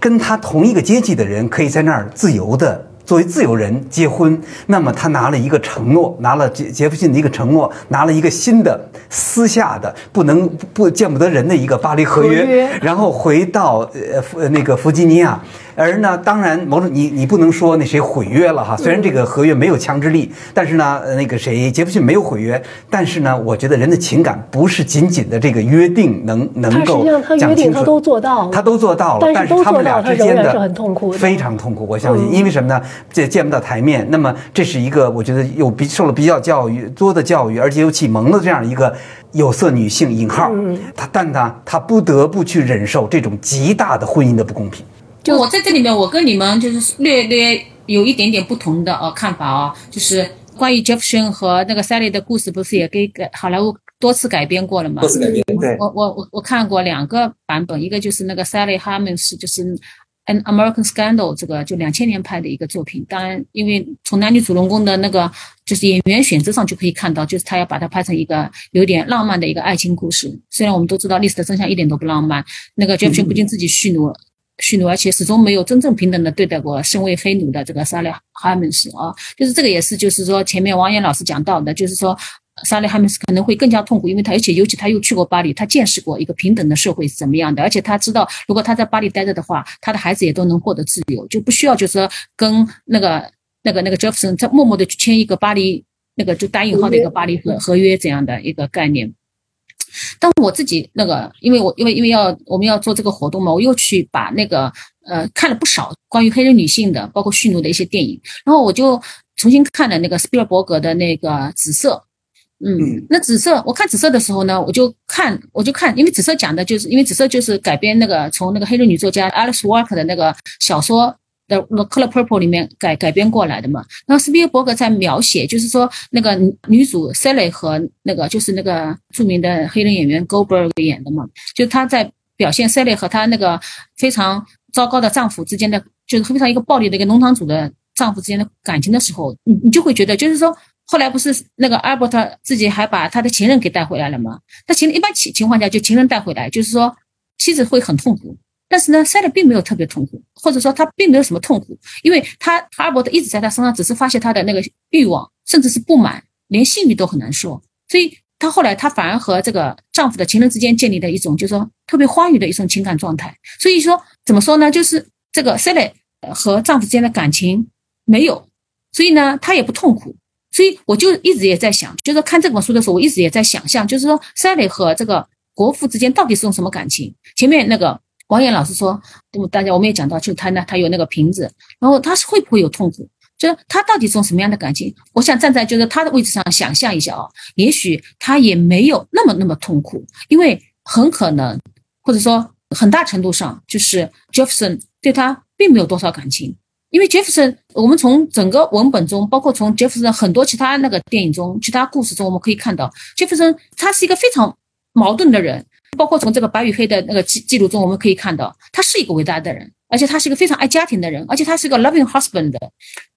跟他同一个阶级的人可以在那儿自由的。作为自由人结婚，那么他拿了一个承诺，拿了杰杰弗逊的一个承诺，拿了一个新的私下的不能不见不得人的一个巴黎合约，然后回到呃弗那个弗吉尼亚，而呢，当然某种你你不能说那谁毁约了哈，虽然这个合约没有强制力，但是呢，呃那个谁杰弗逊没有毁约，但是呢，我觉得人的情感不是仅仅的这个约定能能他实够际上他约讲清楚定他都做到了，他都做到了，但但是他们俩之间的很痛苦非常痛苦。我相信，嗯因为什么呢？这见不到台面，那么这是一个我觉得有比受了比较教育多的教育，而且有启蒙的这样一个有色女性引号，嗯她但她她不得不去忍受这种极大的婚姻的不公平。就我在这里面，我跟你们就是略略有一点点不同的呃看法啊，就是关于 Jefferson 和那个 Sally 的故事，不是也给改好莱坞多次改编过了吗？多次改编。对我我我我看过两个版本，一个就是那个 Sally Hemings，就是《An American Scandal》这个就两千年拍的一个作品。当然，因为从男女主人公的那个就是演员选择上就可以看到，就是他要把它拍成一个有点浪漫的一个爱情故事。虽然我们都知道历史的真相一点都不浪漫，那个 Jefferson 不仅自己蓄奴。蓄奴，而且始终没有真正平等的对待过身为黑奴的这个 Sally Hemings 啊，就是这个也是，就是说前面王岩老师讲到的，就是说 Sally Hemings 可能会更加痛苦，因为他而且尤其他又去过巴黎，他见识过一个平等的社会是怎么样的，而且他知道如果他在巴黎待着的话，他的孩子也都能获得自由，就不需要就是说跟那个那个那个 Jefferson 在默默的去签一个巴黎那个就打引号的一个巴黎合合约这样的一个概念。但我自己那个，因为我因为因为要我们要做这个活动嘛，我又去把那个呃看了不少关于黑人女性的，包括蓄奴的一些电影，然后我就重新看了那个斯皮尔伯格的那个《紫色》。嗯，那紫色，我看紫色的时候呢，我就看，我就看，因为紫色讲的就是，因为紫色就是改编那个从那个黑人女作家 Alice Walker 的那个小说的《The Color Purple》里面改改编过来的嘛。然后斯皮尔伯格在描写，就是说那个女主 Sally 和那个就是那个著名的黑人演员 Goldberg 演的嘛，就她在表现 Sally 和她那个非常糟糕的丈夫之间的，就是非常一个暴力的一个农场主的丈夫之间的感情的时候，你你就会觉得，就是说。后来不是那个 Albert 自己还把他的情人给带回来了吗？他情一般情情况下就情人带回来，就是说妻子会很痛苦，但是呢，Sally 并没有特别痛苦，或者说他并没有什么痛苦，因为他 Albert 一直在他身上只是发泄他的那个欲望，甚至是不满，连性欲都很难说，所以她后来她反而和这个丈夫的情人之间建立了一种就是说特别欢愉的一种情感状态。所以说怎么说呢？就是这个 Sally 和丈夫之间的感情没有，所以呢，她也不痛苦。所以我就一直也在想，就是看这本书的时候，我一直也在想象，就是说 Sally 和这个国父之间到底是种什么感情？前面那个王岩老师说，对大家我们也讲到，就他呢，他有那个瓶子，然后他是会不会有痛苦？就是他到底是种什么样的感情？我想站在就是他的位置上想象一下啊，也许他也没有那么那么痛苦，因为很可能或者说很大程度上，就是 Jefferson 对他并没有多少感情。因为 Jefferson，我们从整个文本中，包括从 Jefferson 很多其他那个电影中、其他故事中，我们可以看到，Jefferson 他是一个非常矛盾的人。包括从这个白与黑的那个记记录中，我们可以看到，他是一个伟大的人，而且他是一个非常爱家庭的人，而且他是一个 loving husband。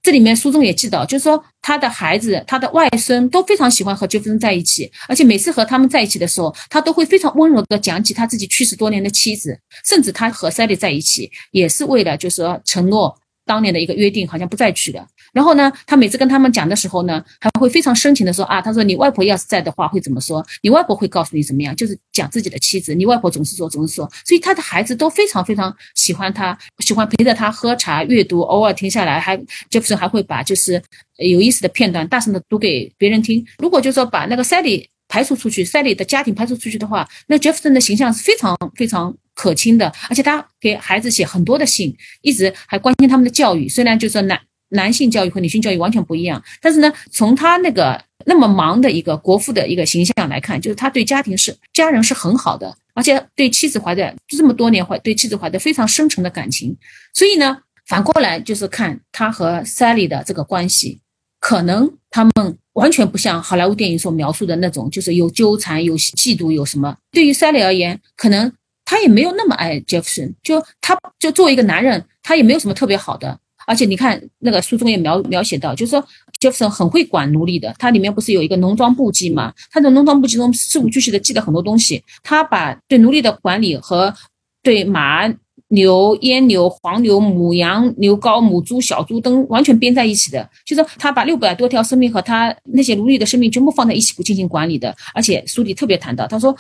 这里面书中也记到，就是说他的孩子、他的外孙都非常喜欢和杰弗森在一起，而且每次和他们在一起的时候，他都会非常温柔的讲起他自己去世多年的妻子，甚至他和 Sally 在一起也是为了就是说承诺当年的一个约定，好像不再娶了。然后呢，他每次跟他们讲的时候呢，还会非常深情的说啊，他说你外婆要是在的话会怎么说？你外婆会告诉你怎么样？就是讲自己的妻子，你外婆总是说，总是说，所以他的孩子都非常非常喜欢他，喜欢陪着他喝茶、阅读，偶尔停下来还杰弗森还会把就是有意思的片段大声的读给别人听。如果就说把那个 Sally 排除出去，Sally 的家庭排除出去的话，那杰弗森的形象是非常非常可亲的，而且他给孩子写很多的信，一直还关心他们的教育，虽然就说男。男性教育和女性教育完全不一样，但是呢，从他那个那么忙的一个国父的一个形象来看，就是他对家庭是家人是很好的，而且对妻子怀着这么多年怀对妻子怀着非常深沉的感情。所以呢，反过来就是看他和 Sally 的这个关系，可能他们完全不像好莱坞电影所描述的那种，就是有纠缠、有嫉妒、有什么。对于 Sally 而言，可能他也没有那么爱 Jefferson，就他就作为一个男人，他也没有什么特别好的。而且你看，那个书中也描描写到，就是说杰弗森很会管奴隶的。他里面不是有一个农庄簿记嘛？他的农庄簿记中事无巨细的记了很多东西。他把对奴隶的管理和对马、牛、阉牛、黄牛、母羊、牛羔、母猪、小猪等完全编在一起的。就是他把六百多条生命和他那些奴隶的生命全部放在一起不进行管理的。而且书里特别谈到，他说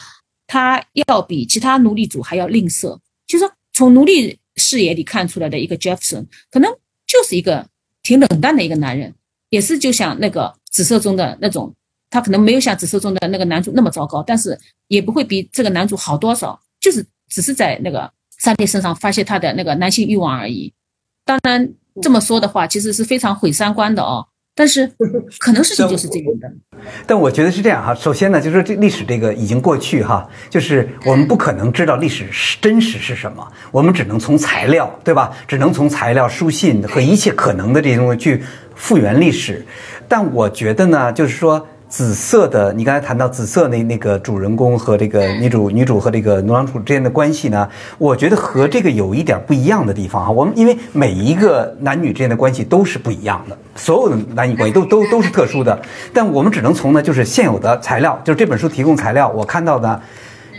他要比其他奴隶主还要吝啬。就是说从奴隶视野里看出来的一个杰弗森，可能。就是一个挺冷淡的一个男人，也是就像那个紫色中的那种，他可能没有像紫色中的那个男主那么糟糕，但是也不会比这个男主好多少，就是只是在那个三弟身上发泄他的那个男性欲望而已。当然这么说的话，其实是非常毁三观的哦。但是可能事情就是这样的，但我觉得是这样哈。首先呢，就是说这历史这个已经过去哈，就是我们不可能知道历史是真实是什么，我们只能从材料对吧？只能从材料、书信和一切可能的这些东西去复原历史。但我觉得呢，就是说。紫色的，你刚才谈到紫色那那个主人公和这个女主女主和这个农场主之间的关系呢？我觉得和这个有一点不一样的地方哈。我们因为每一个男女之间的关系都是不一样的，所有的男女关系都都都是特殊的。但我们只能从呢，就是现有的材料，就是这本书提供材料，我看到的，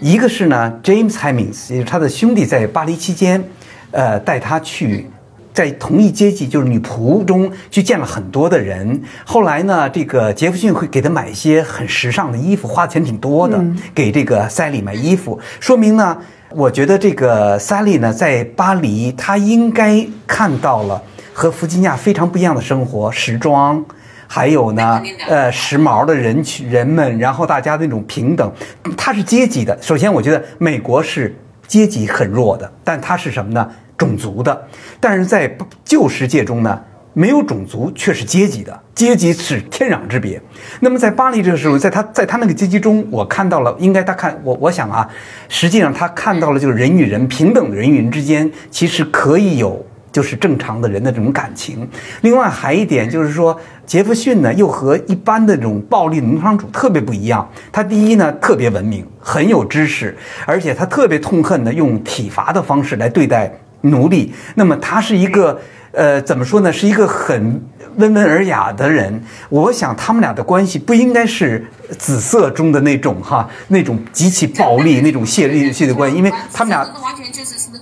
一个是呢，James Hemings，也是他的兄弟在巴黎期间，呃，带他去。在同一阶级，就是女仆中去见了很多的人。后来呢，这个杰弗逊会给她买一些很时尚的衣服，花钱挺多的，给这个塞利买衣服。说明呢，我觉得这个塞利呢，在巴黎，她应该看到了和弗吉尼亚非常不一样的生活，时装，还有呢，呃，时髦的人群人们，然后大家那种平等，它是阶级的。首先，我觉得美国是阶级很弱的，但它是什么呢？种族的，但是在旧世界中呢，没有种族却是阶级的，阶级是天壤之别。那么在巴黎这个时候，在他在他那个阶级中，我看到了，应该他看我，我想啊，实际上他看到了，就是人与人平等的人与人之间，其实可以有就是正常的人的这种感情。另外还一点就是说，杰弗逊呢又和一般的这种暴力农场主特别不一样。他第一呢特别文明，很有知识，而且他特别痛恨的用体罚的方式来对待。奴隶，那么他是一个，呃，怎么说呢？是一个很温文尔雅的人。我想他们俩的关系不应该是紫色中的那种哈，那种极其暴力、那种泄力性的关系，因为他们俩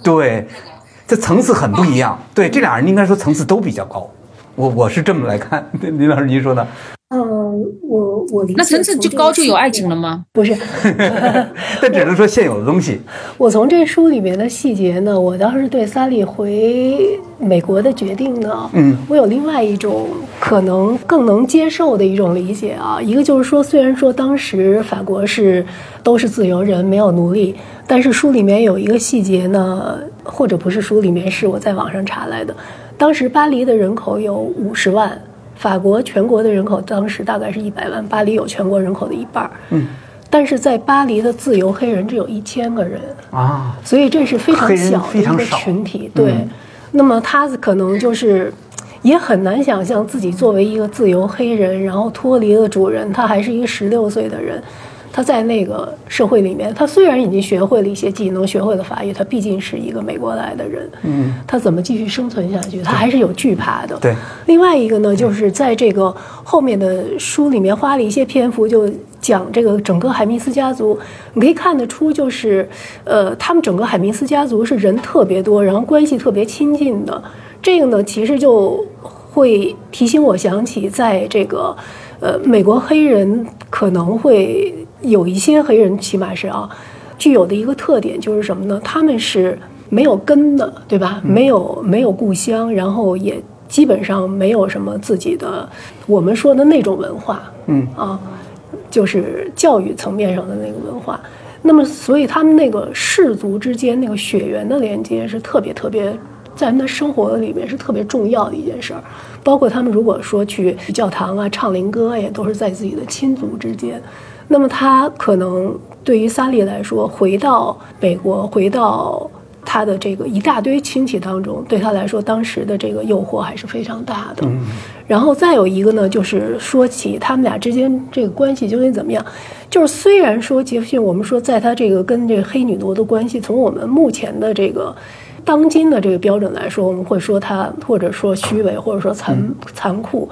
对，这层次很不一样。对，这俩人应该说层次都比较高。我我是这么来看，李老师您说呢？嗯，我我理解。那层次就高就有爱情了吗？不是，但只能说现有的东西。我从这书里面的细节呢，我当时对萨利回美国的决定呢，嗯，我有另外一种可能更能接受的一种理解啊。一个就是说，虽然说当时法国是都是自由人，没有奴隶，但是书里面有一个细节呢，或者不是书里面，是我在网上查来的。当时巴黎的人口有五十万。法国全国的人口当时大概是一百万，巴黎有全国人口的一半儿。嗯，但是在巴黎的自由黑人只有一千个人啊，所以这是非常小的一个群体。对，那么他可能就是也很难想象自己作为一个自由黑人，然后脱离了主人，他还是一个十六岁的人，他在那个社会里面，他虽然已经学会了一些技能，学会了法语，他毕竟是一个美国来的人，嗯，他怎么继续生存下去？他还是有惧怕的。对。另外一个呢，就是在这个后面的书里面花了一些篇幅，就讲这个整个海明斯家族，你可以看得出，就是呃，他们整个海明斯家族是人特别多，然后关系特别亲近的。这个呢，其实就会提醒我想起，在这个呃，美国黑人可能会。有一些黑人，起码是啊，具有的一个特点就是什么呢？他们是没有根的，对吧？没有没有故乡，然后也基本上没有什么自己的我们说的那种文化，嗯啊，就是教育层面上的那个文化。那么，所以他们那个氏族之间那个血缘的连接是特别特别，在他们的生活里面是特别重要的一件事儿。包括他们如果说去教堂啊唱灵歌，也都是在自己的亲族之间。那么他可能对于萨利来说，回到美国，回到他的这个一大堆亲戚当中，对他来说，当时的这个诱惑还是非常大的。然后再有一个呢，就是说起他们俩之间这个关系究竟怎么样，就是虽然说杰弗逊，我们说在他这个跟这个黑女奴的关系，从我们目前的这个当今的这个标准来说，我们会说他或者说虚伪，或者说残残酷，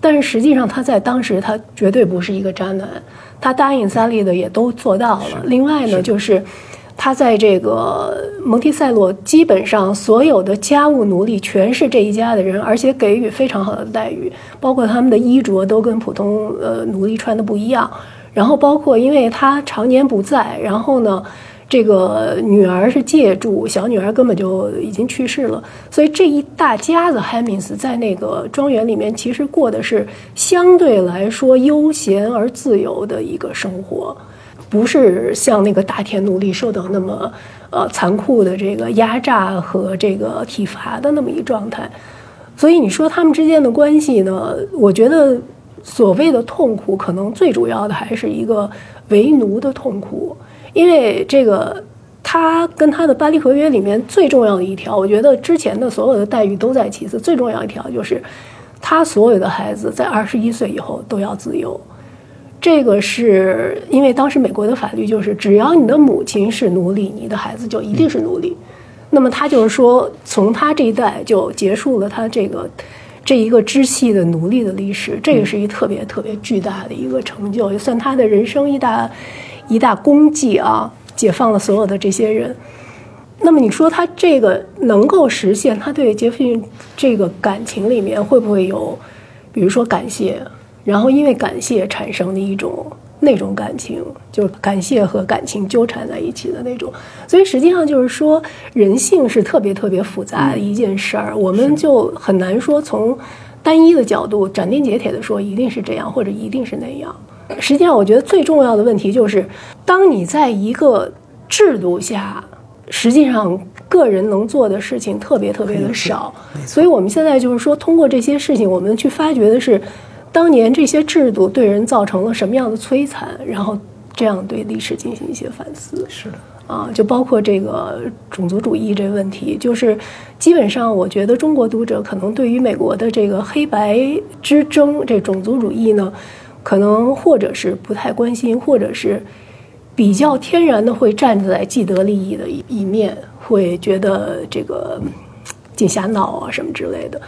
但是实际上他在当时他绝对不是一个渣男。他答应萨利的也都做到了。另外呢，就是他在这个蒙蒂塞洛，基本上所有的家务奴隶全是这一家的人，而且给予非常好的待遇，包括他们的衣着都跟普通呃奴隶穿的不一样。然后包括因为他常年不在，然后呢。这个女儿是借住，小女儿根本就已经去世了，所以这一大家子汉密斯在那个庄园里面，其实过的是相对来说悠闲而自由的一个生活，不是像那个大田奴隶受到那么呃残酷的这个压榨和这个体罚的那么一状态。所以你说他们之间的关系呢？我觉得所谓的痛苦，可能最主要的还是一个为奴的痛苦。因为这个，他跟他的巴黎合约里面最重要的一条，我觉得之前的所有的待遇都在其次，最重要一条就是，他所有的孩子在二十一岁以后都要自由。这个是因为当时美国的法律就是，只要你的母亲是奴隶，你的孩子就一定是奴隶。那么他就是说，从他这一代就结束了他这个这一个支系的奴隶的历史，这个是一特别特别巨大的一个成就，也算他的人生一大。一大功绩啊！解放了所有的这些人。那么你说他这个能够实现，他对杰弗逊这个感情里面会不会有，比如说感谢，然后因为感谢产生的一种那种感情，就是感谢和感情纠缠在一起的那种。所以实际上就是说，人性是特别特别复杂的一件事儿，我们就很难说从单一的角度斩钉截铁的说一定是这样或者一定是那样。实际上，我觉得最重要的问题就是，当你在一个制度下，实际上个人能做的事情特别特别的少。所以，我们现在就是说，通过这些事情，我们去发掘的是，当年这些制度对人造成了什么样的摧残，然后这样对历史进行一些反思。是的，啊，就包括这个种族主义这个问题，就是基本上，我觉得中国读者可能对于美国的这个黑白之争，这种族主义呢。可能或者是不太关心，或者是比较天然的会站在既得利益的一一面，会觉得这个净瞎闹啊什么之类的。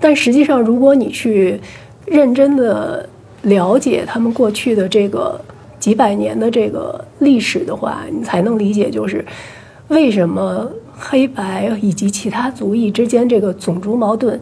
但实际上，如果你去认真的了解他们过去的这个几百年的这个历史的话，你才能理解，就是为什么黑白以及其他族裔之间这个种族矛盾。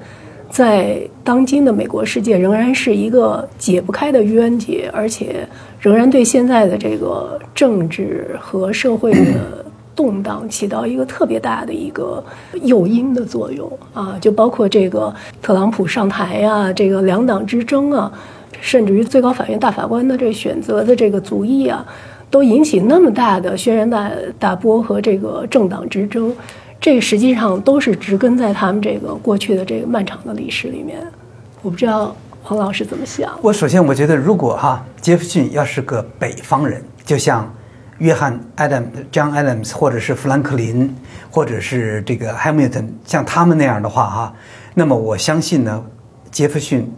在当今的美国世界，仍然是一个解不开的冤结，而且仍然对现在的这个政治和社会的动荡起到一个特别大的一个诱因的作用啊！就包括这个特朗普上台呀，这个两党之争啊，甚至于最高法院大法官的这选择的这个族裔啊，都引起那么大的轩然大大波和这个政党之争。这个实际上都是植根在他们这个过去的这个漫长的历史里面。我不知道黄老师怎么想。我首先我觉得，如果哈杰弗逊要是个北方人，就像约翰 Adam John Adams 或者是富兰克林，或者是这个 Hamilton，像他们那样的话哈，那么我相信呢，杰弗逊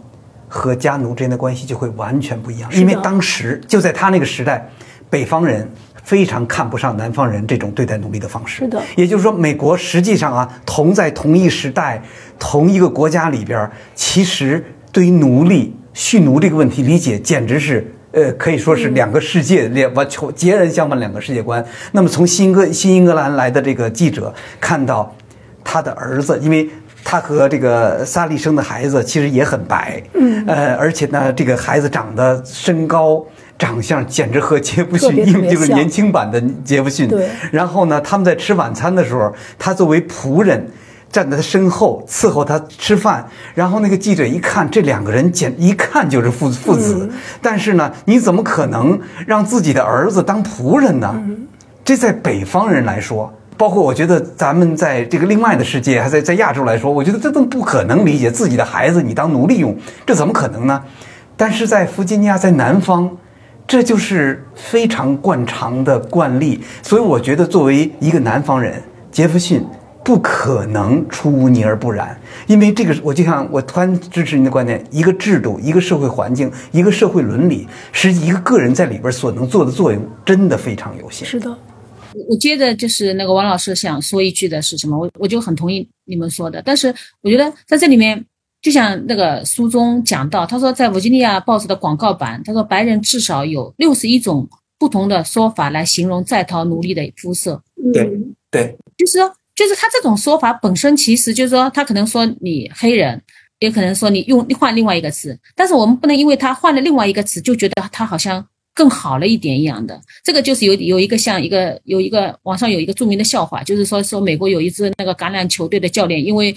和家奴之间的关系就会完全不一样，因为当时就在他那个时代。北方人非常看不上南方人这种对待奴隶的方式。是的，也就是说，美国实际上啊，同在同一时代、同一个国家里边，其实对于奴隶、蓄奴这个问题理解，简直是。呃，可以说是两个世界，两完全截然相反两个世界观。那么从新哥新英格兰来的这个记者看到他的儿子，因为他和这个萨利生的孩子其实也很白，嗯，呃，而且呢，这个孩子长得身高、长相简直和杰弗逊，特别特别像就是年轻版的杰弗逊。对然后呢，他们在吃晚餐的时候，他作为仆人。站在他身后伺候他吃饭，然后那个记者一看，这两个人简一看就是父父子，但是呢，你怎么可能让自己的儿子当仆人呢？这在北方人来说，包括我觉得咱们在这个另外的世界，还在在亚洲来说，我觉得这都不可能理解自己的孩子你当奴隶用，这怎么可能呢？但是在弗吉尼亚，在南方，这就是非常惯常的惯例，所以我觉得作为一个南方人，杰弗逊。不可能出污泥而不染，因为这个，我就像我突然支持您的观点，一个制度、一个社会环境、一个社会伦理，是一个个人在里边所能做的作用，真的非常有限。是的，我接着就是那个王老师想说一句的是什么？我我就很同意你们说的，但是我觉得在这里面，就像那个书中讲到，他说在维吉尼亚报纸的广告版，他说白人至少有六十一种不同的说法来形容在逃奴隶的肤色。对对，就是说。就是他这种说法本身，其实就是说，他可能说你黑人，也可能说你用换另外一个词，但是我们不能因为他换了另外一个词，就觉得他好像更好了一点一样的。这个就是有有一个像一个有一个网上有一个著名的笑话，就是说说美国有一支那个橄榄球队的教练，因为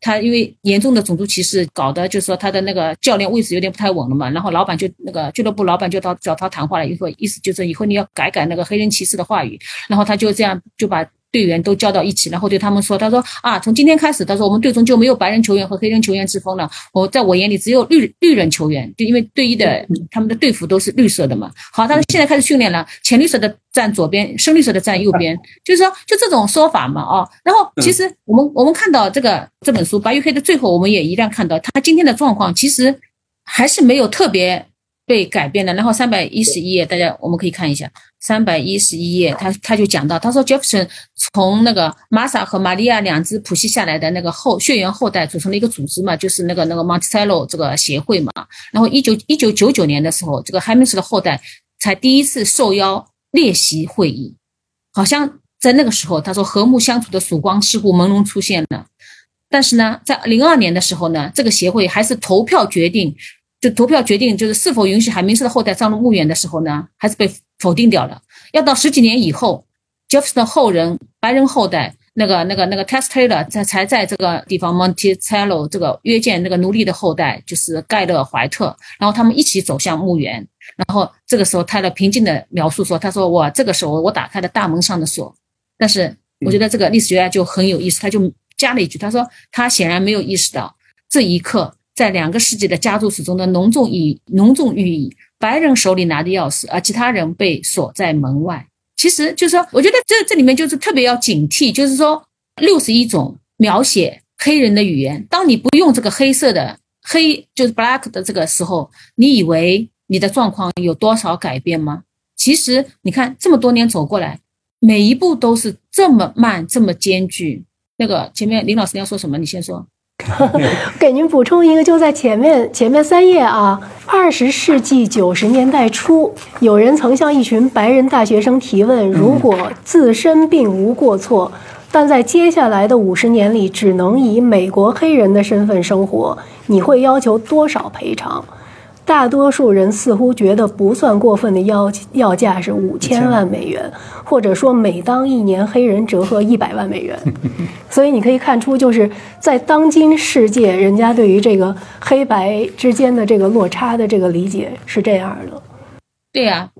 他因为严重的种族歧视，搞得就是说他的那个教练位置有点不太稳了嘛，然后老板就那个俱乐部老板就到找他谈话了，以后意思就是以后你要改改那个黑人歧视的话语，然后他就这样就把。队员都叫到一起，然后对他们说：“他说啊，从今天开始，他说我们队中就没有白人球员和黑人球员之分了。我在我眼里只有绿绿人球员，就因为队医的他们的队服都是绿色的嘛。好，他说现在开始训练了，浅绿色的站左边，深绿色的站右边，就是说就这种说法嘛，啊。然后其实我们我们看到这个这本书《白与黑》的最后，我们也一样看到他今天的状况，其实还是没有特别。”被改变的，然后三百一十一页，大家我们可以看一下，三百一十一页，他他就讲到，他说 Jefferson 从那个玛莎和玛利亚两只谱系下来的那个后血缘后代组成了一个组织嘛，就是那个那个 Monticello 这个协会嘛。然后一九一九九九年的时候，这个海明斯的后代才第一次受邀列席会议，好像在那个时候，他说和睦相处的曙光似乎朦胧出现了。但是呢，在零二年的时候呢，这个协会还是投票决定。就投票决定，就是是否允许海明斯的后代葬入墓园的时候呢，还是被否定掉了。要到十几年以后，Jefferson 后人白人后代那个那个那个 Test Taylor 才才在这个地方 Monticello 这个约见那个奴隶的后代，就是盖勒怀特，然后他们一起走向墓园。然后这个时候，泰勒平静的描述说：“他说我这个时候我打开了大门上的锁。”但是我觉得这个历史学家就很有意思，他就加了一句：“他说他显然没有意识到这一刻。”在两个世纪的家族史中的浓重意义，浓重寓意。白人手里拿着钥匙，而其他人被锁在门外。其实就是说，我觉得这这里面就是特别要警惕，就是说，六十一种描写黑人的语言，当你不用这个黑色的黑，就是 black 的这个时候，你以为你的状况有多少改变吗？其实你看这么多年走过来，每一步都是这么慢，这么艰巨。那个前面林老师你要说什么？你先说。给您补充一个，就在前面前面三页啊。二十世纪九十年代初，有人曾向一群白人大学生提问：如果自身并无过错，但在接下来的五十年里只能以美国黑人的身份生活，你会要求多少赔偿？大多数人似乎觉得不算过分的要要价是五千万美元，或者说每当一年黑人折合一百万美元。所以你可以看出，就是在当今世界，人家对于这个黑白之间的这个落差的这个理解是这样的。对呀，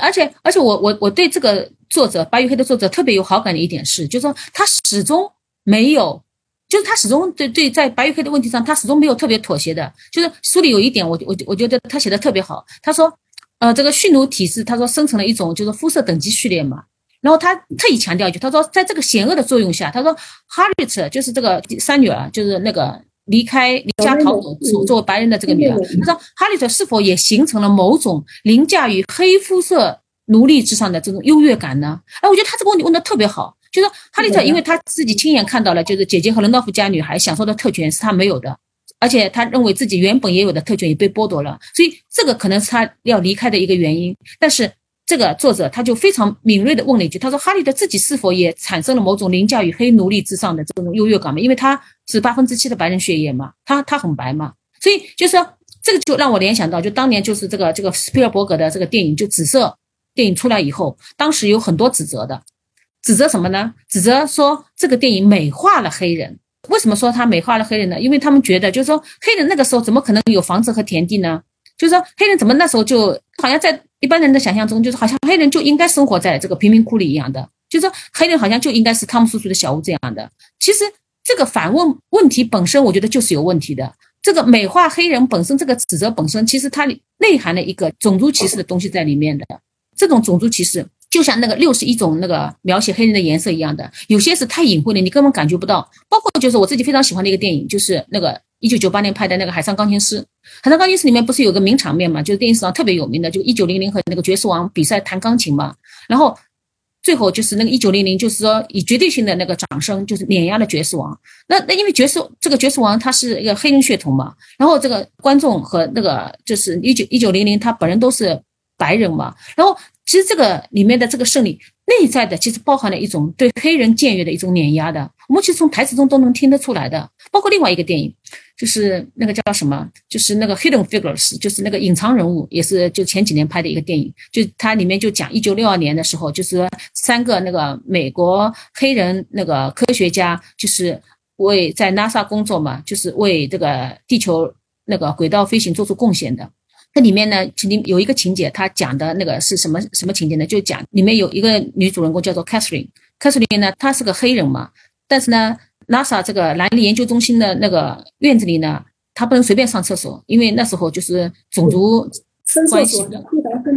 而且而且我我我对这个作者《白与黑》的作者特别有好感的一点是，就是说他始终没有。就是他始终对对在白玉黑的问题上，他始终没有特别妥协的。就是书里有一点，我我我觉得他写的特别好。他说，呃，这个蓄奴体制，他说生成了一种就是肤色等级序列嘛。然后他特意强调一句，他说，在这个险恶的作用下，他说，Harriet 就是这个三女儿，就是那个离开离家逃走作为白人的这个女儿，他说，Harriet 是否也形成了某种凌驾于黑肤色奴隶之上的这种优越感呢？哎，我觉得他这个问题问的特别好，就是哈利特，因为他自己亲眼看到了，就是姐姐和伦道夫家女孩享受的特权是他没有的，而且他认为自己原本也有的特权也被剥夺了，所以这个可能是他要离开的一个原因。但是这个作者他就非常敏锐的问了一句，他说哈利特自己是否也产生了某种凌驾于黑奴隶之上的这种优越感嘛？因为他是八分之七的白人血液嘛，他他很白嘛，所以就是说这个就让我联想到，就当年就是这个这个斯皮尔伯格的这个电影就紫色。电影出来以后，当时有很多指责的，指责什么呢？指责说这个电影美化了黑人。为什么说他美化了黑人呢？因为他们觉得，就是说黑人那个时候怎么可能有房子和田地呢？就是说黑人怎么那时候就好像在一般人的想象中，就是好像黑人就应该生活在这个贫民窟里一样的，就是说黑人好像就应该是汤姆叔叔的小屋这样的。其实这个反问问题本身，我觉得就是有问题的。这个美化黑人本身，这个指责本身，其实它内含了一个种族歧视的东西在里面的。这种种族歧视就像那个六十一种那个描写黑人的颜色一样的，有些是太隐晦了，你根本感觉不到。包括就是我自己非常喜欢的一个电影，就是那个一九九八年拍的那个《海上钢琴师》。《海上钢琴师》里面不是有个名场面嘛？就是电影史上特别有名的，就一九零零和那个爵士王比赛弹钢琴嘛。然后最后就是那个一九零零，就是说以绝对性的那个掌声，就是碾压了爵士王。那那因为爵士这个爵士王他是一个黑人血统嘛，然后这个观众和那个就是一九一九零零他本人都是。白人嘛，然后其实这个里面的这个胜利内在的，其实包含了一种对黑人僭越的一种碾压的。我们其实从台词中都能听得出来的。包括另外一个电影，就是那个叫什么，就是那个 Hidden Figures，就是那个隐藏人物，也是就前几年拍的一个电影。就它里面就讲一九六二年的时候，就是三个那个美国黑人那个科学家，就是为在 NASA 工作嘛，就是为这个地球那个轨道飞行做出贡献的。那里面呢，肯定有一个情节，他讲的那个是什么什么情节呢？就讲里面有一个女主人公叫做 Catherine，Catherine 呢，她是个黑人嘛，但是呢，NASA 这个兰利研究中心的那个院子里呢，她不能随便上厕所，因为那时候就是种族关系的，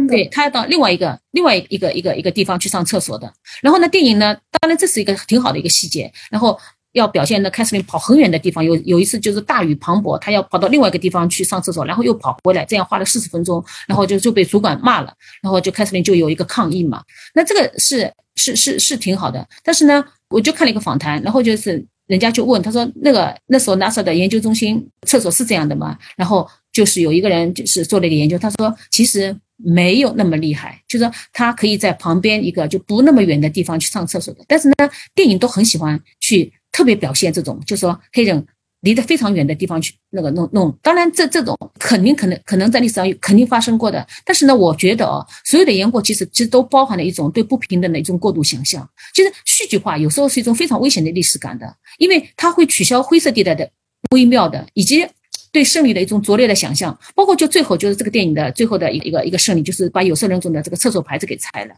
对，她要到另外一个另外一个一个一个地方去上厕所的。然后呢，电影呢，当然这是一个挺好的一个细节，然后。要表现的凯瑟琳跑很远的地方，有有一次就是大雨磅礴，他要跑到另外一个地方去上厕所，然后又跑回来，这样花了四十分钟，然后就就被主管骂了，然后就凯瑟琳就有一个抗议嘛。那这个是是是是挺好的，但是呢，我就看了一个访谈，然后就是人家就问他说，那个那时候 NASA 的研究中心厕所是这样的吗？然后就是有一个人就是做了一个研究，他说其实没有那么厉害，就是说他可以在旁边一个就不那么远的地方去上厕所的，但是呢，电影都很喜欢去。特别表现这种，就是说黑人离得非常远的地方去那个弄弄。当然，这这种肯定可能可能在历史上肯定发生过的。但是呢，我觉得哦，所有的言过其实其实都包含了一种对不平等的一种过度想象。其实戏剧化有时候是一种非常危险的历史感的，因为它会取消灰色地带的微妙的，以及对胜利的一种拙劣的想象。包括就最后就是这个电影的最后的一个一个胜利，就是把有色人种的这个厕所牌子给拆了。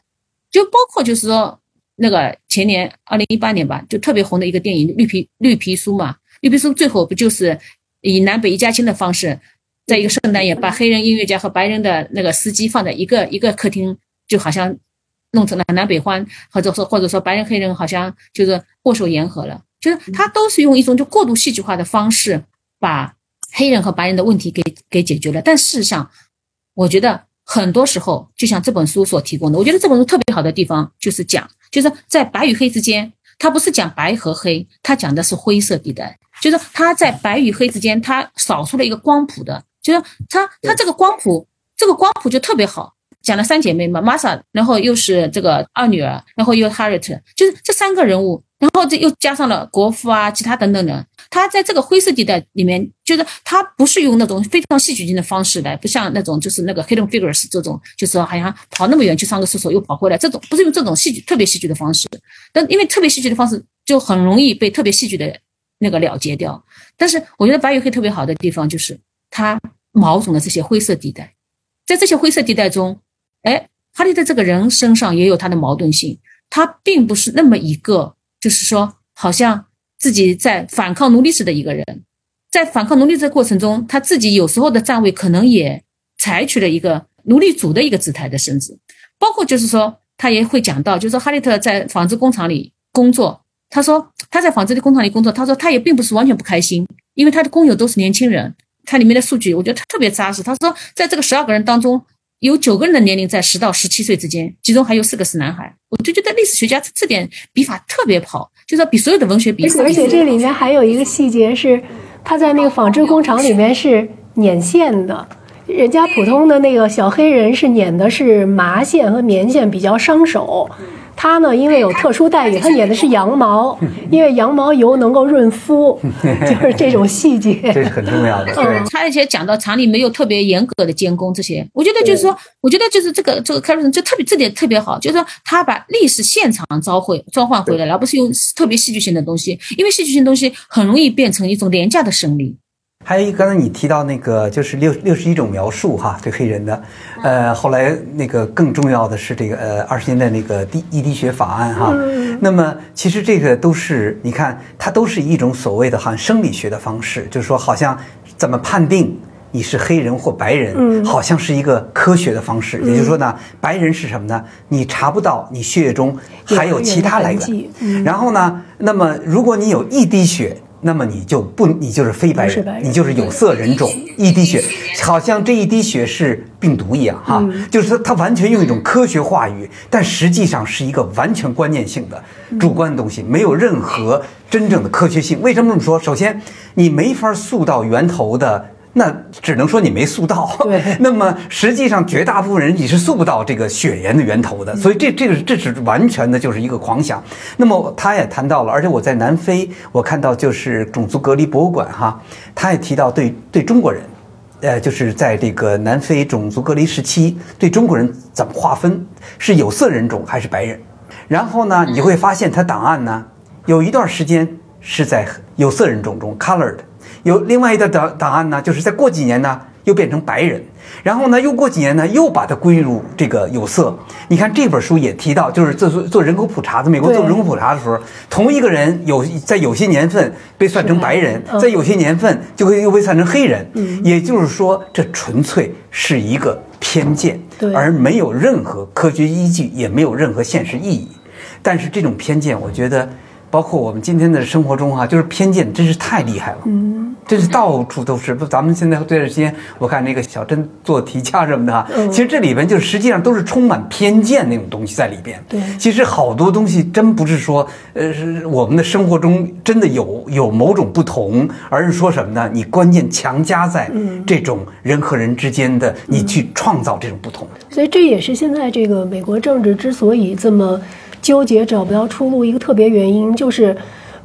就包括就是说。那个前年二零一八年吧，就特别红的一个电影《绿皮绿皮书》嘛，《绿皮书》最后不就是以南北一家亲的方式，在一个圣诞夜把黑人音乐家和白人的那个司机放在一个一个客厅，就好像弄成了南北欢，或者说或者说白人黑人好像就是握手言和了，就是他都是用一种就过度戏剧化的方式把黑人和白人的问题给给解决了，但事实上，我觉得很多时候就像这本书所提供的，我觉得这本书特别好的地方就是讲。就是在白与黑之间，他不是讲白和黑，他讲的是灰色地带。就是他在白与黑之间，他扫出了一个光谱的。就是他他这个光谱，这个光谱就特别好，讲了三姐妹嘛，Masa，然后又是这个二女儿，然后又 Harriet，就是这三个人物。然后这又加上了国父啊，其他等等的。他在这个灰色地带里面，就是他不是用那种非常戏剧性的方式来，不像那种就是那个 Hidden Figures 这种，就是好像跑那么远去上个厕所又跑回来，这种不是用这种戏剧特别戏剧的方式。但因为特别戏剧的方式就很容易被特别戏剧的那个了结掉。但是我觉得白与黑特别好的地方就是他毛总的这些灰色地带，在这些灰色地带中，哎，哈利在这个人身上也有他的矛盾性，他并不是那么一个。就是说，好像自己在反抗奴隶制的一个人，在反抗奴隶制过程中，他自己有时候的站位可能也采取了一个奴隶主的一个姿态的甚至，包括就是说，他也会讲到，就是说哈利特在纺织工厂里工作，他说他在纺织的工厂里工作，他说他也并不是完全不开心，因为他的工友都是年轻人，他里面的数据我觉得特别扎实，他说在这个十二个人当中。有九个人的年龄在十到十七岁之间，其中还有四个是男孩。我就觉得历史学家这点笔法特别好，就是比所有的文学笔法。而且这里面还有一个细节是，他在那个纺织工厂里面是捻线的，人家普通的那个小黑人是捻的是麻线和棉线，比较伤手。他呢，因为有特殊待遇，他演的是羊毛，因为羊毛油能够润肤，就是这种细节，这是很重要的。他而且讲到厂里没有特别严格的监工，这些我觉得就是说，我觉得就是这个这个凯瑞森就特别这点特别好，就是说他把历史现场召回召唤回来，而不是用特别戏剧性的东西，因为戏剧性东西很容易变成一种廉价的胜利。还有一，刚才你提到那个就是六六十一种描述哈，对黑人的，呃，后来那个更重要的是这个呃二十年代那个滴一滴血法案哈，那么其实这个都是你看它都是一种所谓的好像生理学的方式，就是说好像怎么判定你是黑人或白人，好像是一个科学的方式，也就是说呢，白人是什么呢？你查不到你血液中还有其他来源，然后呢，那么如果你有一滴血。那么你就不，你就是非白人，你就是有色人种。一滴血，好像这一滴血是病毒一样，哈，就是他他完全用一种科学话语，但实际上是一个完全观念性的、主观的东西，没有任何真正的科学性。为什么这么说？首先，你没法溯到源头的。那只能说你没塑到。对。那么实际上，绝大部分人你是溯不到这个血缘的源头的。所以这这个这是完全的就是一个狂想。那么他也谈到了，而且我在南非，我看到就是种族隔离博物馆哈，他也提到对对中国人，呃，就是在这个南非种族隔离时期，对中国人怎么划分，是有色人种还是白人？然后呢，你会发现他档案呢，有一段时间是在有色人种中 （colored）。有另外一个档档案呢，就是再过几年呢，又变成白人，然后呢，又过几年呢，又把它归入这个有色。你看这本书也提到，就是做做人口普查的，美国做人口普查的时候，同一个人有在有些年份被算成白人，在有些年份就会又被算成黑人。也就是说，这纯粹是一个偏见，而没有任何科学依据，也没有任何现实意义。但是这种偏见，我觉得。包括我们今天的生活中哈，就是偏见真是太厉害了，嗯，真是到处都是。不，咱们现在这段时间，我看那个小珍做题家什么的哈，其实这里边就实际上都是充满偏见那种东西在里边。对，其实好多东西真不是说，呃，是我们的生活中真的有有某种不同，而是说什么呢？你关键强加在这种人和人之间的，你去创造这种不同。所以这也是现在这个美国政治之所以这么。纠结找不到出路，一个特别原因就是，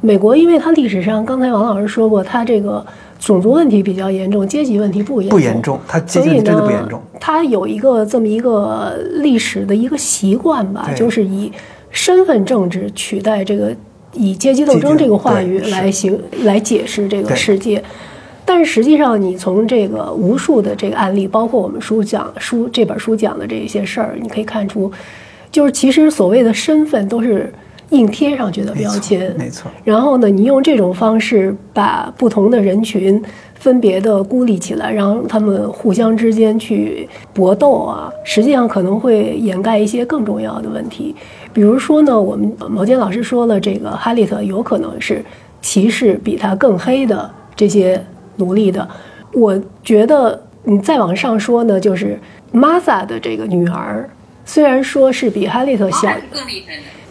美国因为它历史上，刚才王老师说过，它这个种族问题比较严重，阶级问题不严不严重，它阶级真的不严重。它有一个这么一个历史的一个习惯吧，就是以身份政治取代这个以阶级斗争这个话语来行来解释这个世界。但是实际上，你从这个无数的这个案例，包括我们书讲书这本书讲的这些事儿，你可以看出。就是其实所谓的身份都是硬贴上去的标签，没错。然后呢，你用这种方式把不同的人群分别的孤立起来，让他们互相之间去搏斗啊，实际上可能会掩盖一些更重要的问题。比如说呢，我们毛尖老师说了，这个哈利特有可能是歧视比他更黑的这些奴隶的。我觉得你再往上说呢，就是玛萨的这个女儿。虽然说是比哈利特小，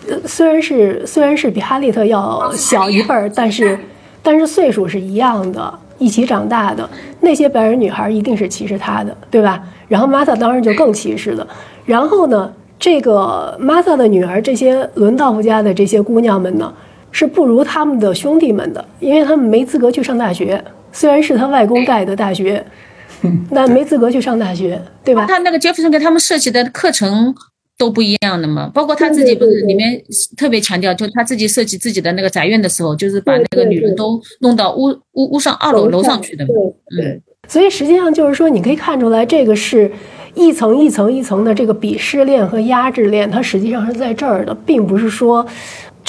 呃，虽然是虽然是比哈利特要小一辈儿，但是但是岁数是一样的，一起长大的那些白人女孩一定是歧视他的，对吧？然后玛萨当然就更歧视了。然后呢，这个玛萨的女儿，这些伦道夫家的这些姑娘们呢，是不如他们的兄弟们的，因为他们没资格去上大学，虽然是他外公盖的大学。那没资格去上大学，对吧？他那个杰弗森给他们设计的课程都不一样的嘛，包括他自己不是里面特别强调，就他自己设计自己的那个宅院的时候，就是把那个女人都弄到屋屋屋上二楼楼上去的嘛。对，所以实际上就是说，你可以看出来，这个是一层一层一层的这个鄙视链和压制链，它实际上是在这儿的，并不是说。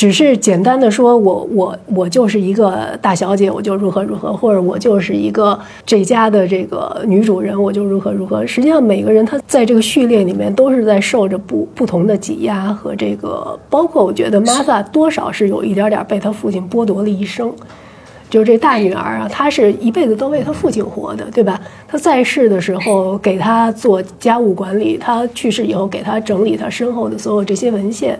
只是简单的说，我我我就是一个大小姐，我就如何如何，或者我就是一个这家的这个女主人，我就如何如何。实际上，每个人他在这个序列里面都是在受着不不同的挤压和这个，包括我觉得玛萨多少是有一点点被他父亲剥夺了一生。就是这大女儿啊，她是一辈子都为她父亲活的，对吧？她在世的时候给她做家务管理，她去世以后给她整理她身后的所有这些文献，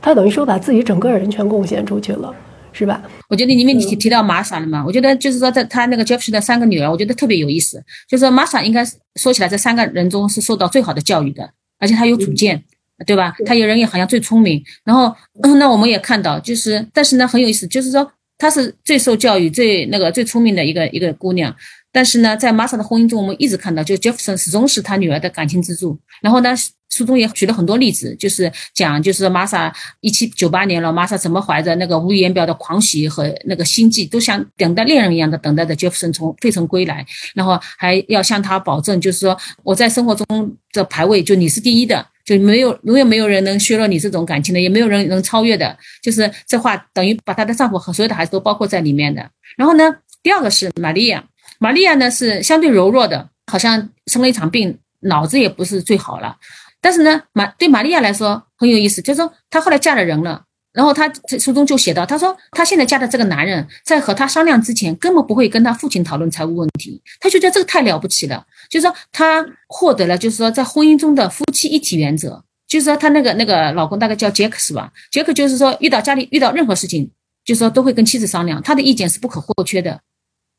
她等于说把自己整个人全贡献出去了，是吧？我觉得因为你提提到玛莎了嘛，我觉得就是说，在他那个 Jefferson 的三个女儿，我觉得特别有意思。就是玛莎应该说起来，这三个人中是受到最好的教育的，而且她有主见，对吧？她有人也好像最聪明。然后，那我们也看到，就是但是呢，很有意思，就是说。她是最受教育、最那个最聪明的一个一个姑娘，但是呢，在玛莎的婚姻中，我们一直看到，就 Jefferson 始终是他女儿的感情支柱。然后呢，书中也举了很多例子，就是讲，就是玛莎一七九八年了，玛莎怎么怀着那个无言表的狂喜和那个心悸，都像等待恋人一样的等待着杰弗森从费城归来，然后还要向他保证，就是说我在生活中的排位就你是第一的。就没有永远没有人能削弱你这种感情的，也没有人能超越的。就是这话等于把她的丈夫和所有的孩子都包括在里面的。然后呢，第二个是玛利亚，玛利亚呢是相对柔弱的，好像生了一场病，脑子也不是最好了。但是呢，玛对玛利亚来说很有意思，就是说她后来嫁了人了。然后她这书中就写到，她说她现在嫁的这个男人，在和他商量之前，根本不会跟他父亲讨论财务问题。她就觉得这个太了不起了，就是说她获得了，就是说在婚姻中的夫妻一体原则。就是说她那个那个老公大概叫杰克是吧？杰克就是说遇到家里遇到任何事情，就是说都会跟妻子商量，他的意见是不可或缺的。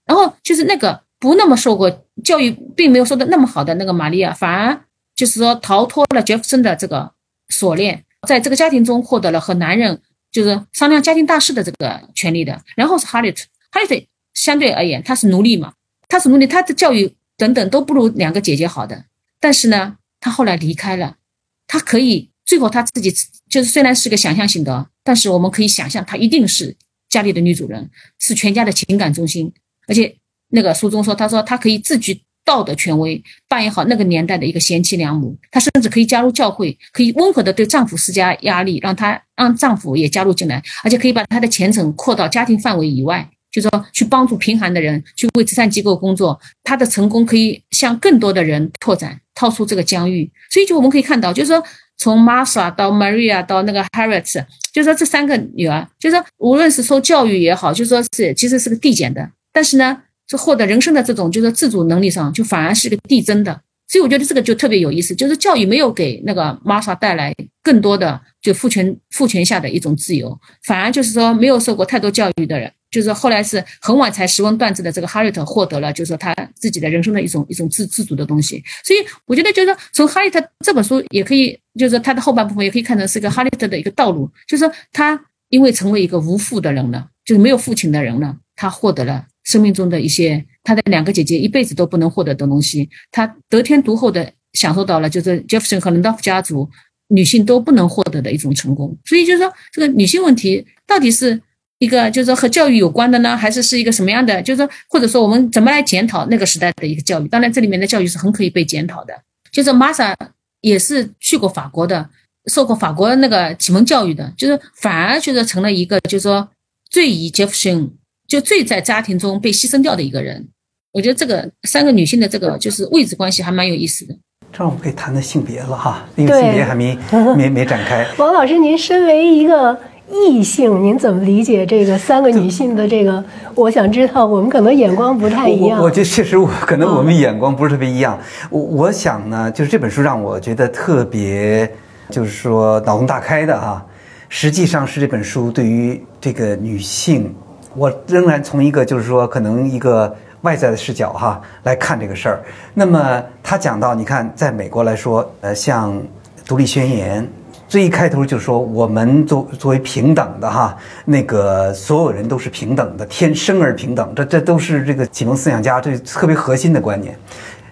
然后就是那个不那么受过教育，并没有受的那么好的那个玛利亚，反而就是说逃脱了杰弗森的这个锁链，在这个家庭中获得了和男人。就是商量家庭大事的这个权利的，然后是哈利特，哈利特相对而言他是奴隶嘛，他是奴隶，他的教育等等都不如两个姐姐好的，但是呢，他后来离开了，他可以最后他自己就是虽然是个想象性的，但是我们可以想象他一定是家里的女主人，是全家的情感中心，而且那个书中说，他说他可以自居。道德权威扮演好那个年代的一个贤妻良母，她甚至可以加入教会，可以温和的对丈夫施加压力，让她让丈夫也加入进来，而且可以把她的前程扩到家庭范围以外，就说去帮助贫寒的人，去为慈善机构工作。她的成功可以向更多的人拓展，跳出这个疆域。所以就我们可以看到，就是说从 Martha 到 Maria 到那个 Harriet，就是说这三个女儿，就是说无论是受教育也好，就说是其实是个递减的，但是呢。是获得人生的这种，就是自主能力上，就反而是个递增的。所以我觉得这个就特别有意思，就是教育没有给那个玛莎带来更多的就父权父权下的一种自由，反而就是说没有受过太多教育的人，就是后来是很晚才识文断字的这个哈利特获得了，就是说他自己的人生的一种一种自自主的东西。所以我觉得就是说从哈利特这本书也可以，就是他的后半部分也可以看成是一个哈利特的一个道路，就是说他因为成为一个无父的人了，就是没有父亲的人了，他获得了。生命中的一些，他的两个姐姐一辈子都不能获得的东西，他得天独厚的享受到了，就是杰弗逊和伦道夫家族女性都不能获得的一种成功。所以就是说，这个女性问题到底是一个，就是说和教育有关的呢，还是是一个什么样的？就是说，或者说我们怎么来检讨那个时代的一个教育？当然，这里面的教育是很可以被检讨的。就是玛莎也是去过法国的，受过法国那个启蒙教育的，就是反而就是成了一个，就是说最以杰弗逊。就最在家庭中被牺牲掉的一个人，我觉得这个三个女性的这个就是位置关系还蛮有意思的。这我们可以谈谈性别了哈，因为性别还没 没没展开。王老师，您身为一个异性，您怎么理解这个三个女性的这个？我想知道，我们可能眼光不太一样。我觉得确实，我可能我们眼光不是特别一样。我我想呢，就是这本书让我觉得特别，就是说脑洞大开的哈。实际上是这本书对于这个女性。我仍然从一个就是说可能一个外在的视角哈来看这个事儿。那么他讲到，你看，在美国来说，呃，像《独立宣言》最一开头就说我们作作为平等的哈，那个所有人都是平等的，天生而平等，这这都是这个启蒙思想家这特别核心的观念。